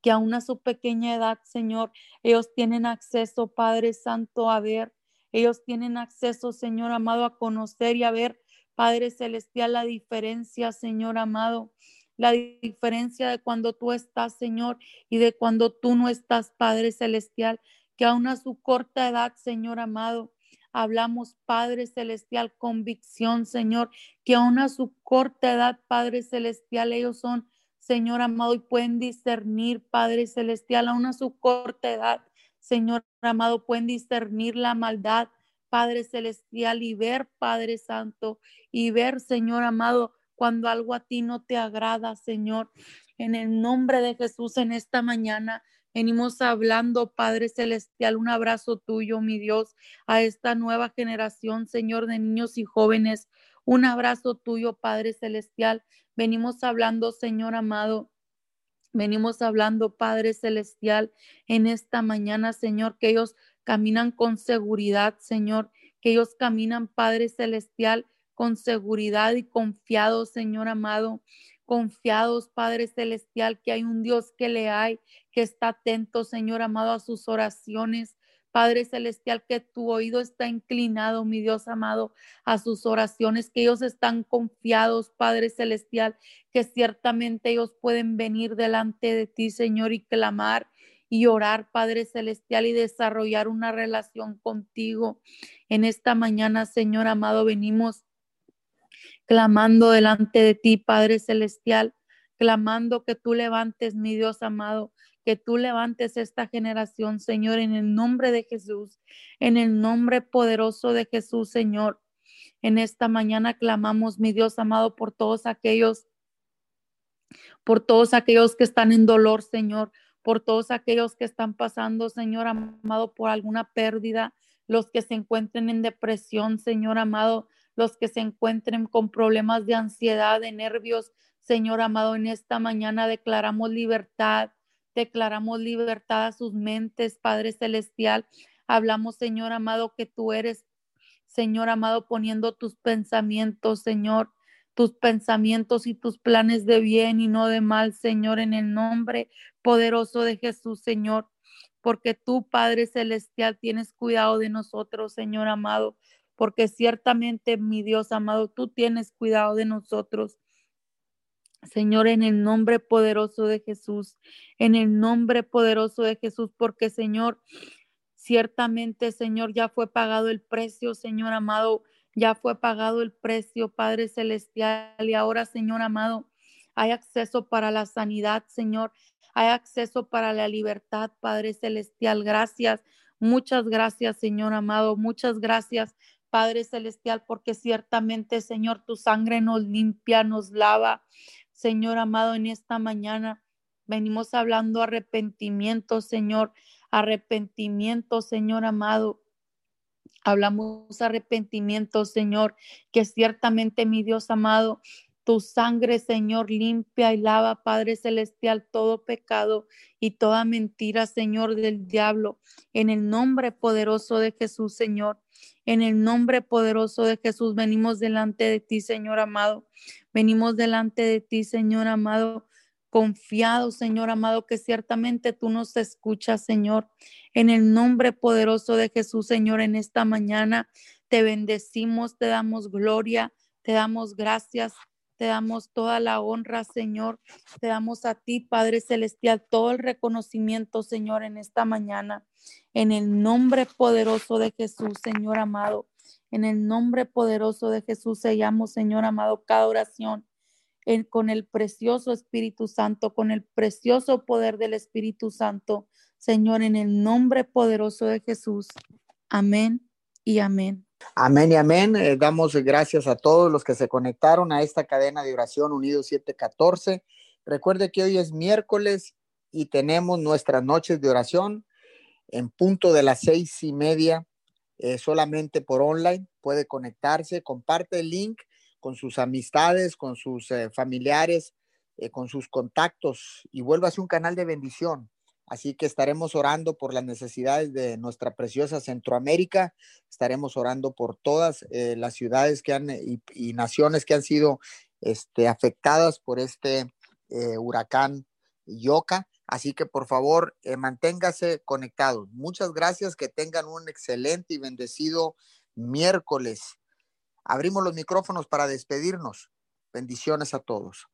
que aún a su pequeña edad, Señor, ellos tienen acceso, Padre Santo, a ver. Ellos tienen acceso, Señor amado, a conocer y a ver, Padre Celestial, la diferencia, Señor amado la diferencia de cuando tú estás, Señor, y de cuando tú no estás, Padre Celestial, que aún a su corta edad, Señor amado, hablamos, Padre Celestial, convicción, Señor, que aún a su corta edad, Padre Celestial, ellos son, Señor amado, y pueden discernir, Padre Celestial, aún a su corta edad, Señor amado, pueden discernir la maldad, Padre Celestial, y ver, Padre Santo, y ver, Señor amado, cuando algo a ti no te agrada, Señor. En el nombre de Jesús en esta mañana venimos hablando, Padre Celestial, un abrazo tuyo, mi Dios, a esta nueva generación, Señor, de niños y jóvenes. Un abrazo tuyo, Padre Celestial. Venimos hablando, Señor amado. Venimos hablando, Padre Celestial, en esta mañana, Señor, que ellos caminan con seguridad, Señor, que ellos caminan, Padre Celestial, con seguridad y confiados, Señor amado, confiados, Padre Celestial, que hay un Dios que le hay, que está atento, Señor amado, a sus oraciones. Padre Celestial, que tu oído está inclinado, mi Dios amado, a sus oraciones, que ellos están confiados, Padre Celestial, que ciertamente ellos pueden venir delante de ti, Señor, y clamar y orar, Padre Celestial, y desarrollar una relación contigo. En esta mañana, Señor amado, venimos clamando delante de ti, Padre Celestial, clamando que tú levantes, mi Dios amado, que tú levantes esta generación, Señor, en el nombre de Jesús, en el nombre poderoso de Jesús, Señor. En esta mañana clamamos, mi Dios amado, por todos aquellos, por todos aquellos que están en dolor, Señor, por todos aquellos que están pasando, Señor amado, por alguna pérdida, los que se encuentren en depresión, Señor amado, los que se encuentren con problemas de ansiedad, de nervios. Señor amado, en esta mañana declaramos libertad, declaramos libertad a sus mentes, Padre Celestial. Hablamos, Señor amado, que tú eres, Señor amado, poniendo tus pensamientos, Señor, tus pensamientos y tus planes de bien y no de mal, Señor, en el nombre poderoso de Jesús, Señor. Porque tú, Padre Celestial, tienes cuidado de nosotros, Señor amado porque ciertamente, mi Dios amado, tú tienes cuidado de nosotros. Señor, en el nombre poderoso de Jesús, en el nombre poderoso de Jesús, porque Señor, ciertamente, Señor, ya fue pagado el precio, Señor amado, ya fue pagado el precio, Padre Celestial, y ahora, Señor amado, hay acceso para la sanidad, Señor, hay acceso para la libertad, Padre Celestial. Gracias, muchas gracias, Señor amado, muchas gracias Padre Celestial, porque ciertamente, Señor, tu sangre nos limpia, nos lava. Señor amado, en esta mañana venimos hablando arrepentimiento, Señor, arrepentimiento, Señor amado. Hablamos arrepentimiento, Señor, que ciertamente, mi Dios amado, tu sangre, Señor, limpia y lava, Padre Celestial, todo pecado y toda mentira, Señor, del diablo. En el nombre poderoso de Jesús, Señor. En el nombre poderoso de Jesús venimos delante de ti, Señor amado. Venimos delante de ti, Señor amado, confiado, Señor amado, que ciertamente tú nos escuchas, Señor. En el nombre poderoso de Jesús, Señor, en esta mañana te bendecimos, te damos gloria, te damos gracias. Te damos toda la honra, Señor. Te damos a ti, Padre Celestial, todo el reconocimiento, Señor, en esta mañana. En el nombre poderoso de Jesús, Señor amado. En el nombre poderoso de Jesús sellamos, Señor amado, cada oración con el precioso Espíritu Santo, con el precioso poder del Espíritu Santo. Señor, en el nombre poderoso de Jesús. Amén y amén. Amén y amén. Eh, damos gracias a todos los que se conectaron a esta cadena de oración Unidos 714. Recuerde que hoy es miércoles y tenemos nuestras noches de oración en punto de las seis y media, eh, solamente por online. Puede conectarse, comparte el link con sus amistades, con sus eh, familiares, eh, con sus contactos y vuélvase un canal de bendición. Así que estaremos orando por las necesidades de nuestra preciosa Centroamérica, estaremos orando por todas las ciudades que han y, naciones que han sido este, afectadas por este huracán Yoka. Así que por favor, manténgase conectados. Muchas gracias, que tengan un excelente y bendecido miércoles. Abrimos los micrófonos para despedirnos. Bendiciones a todos.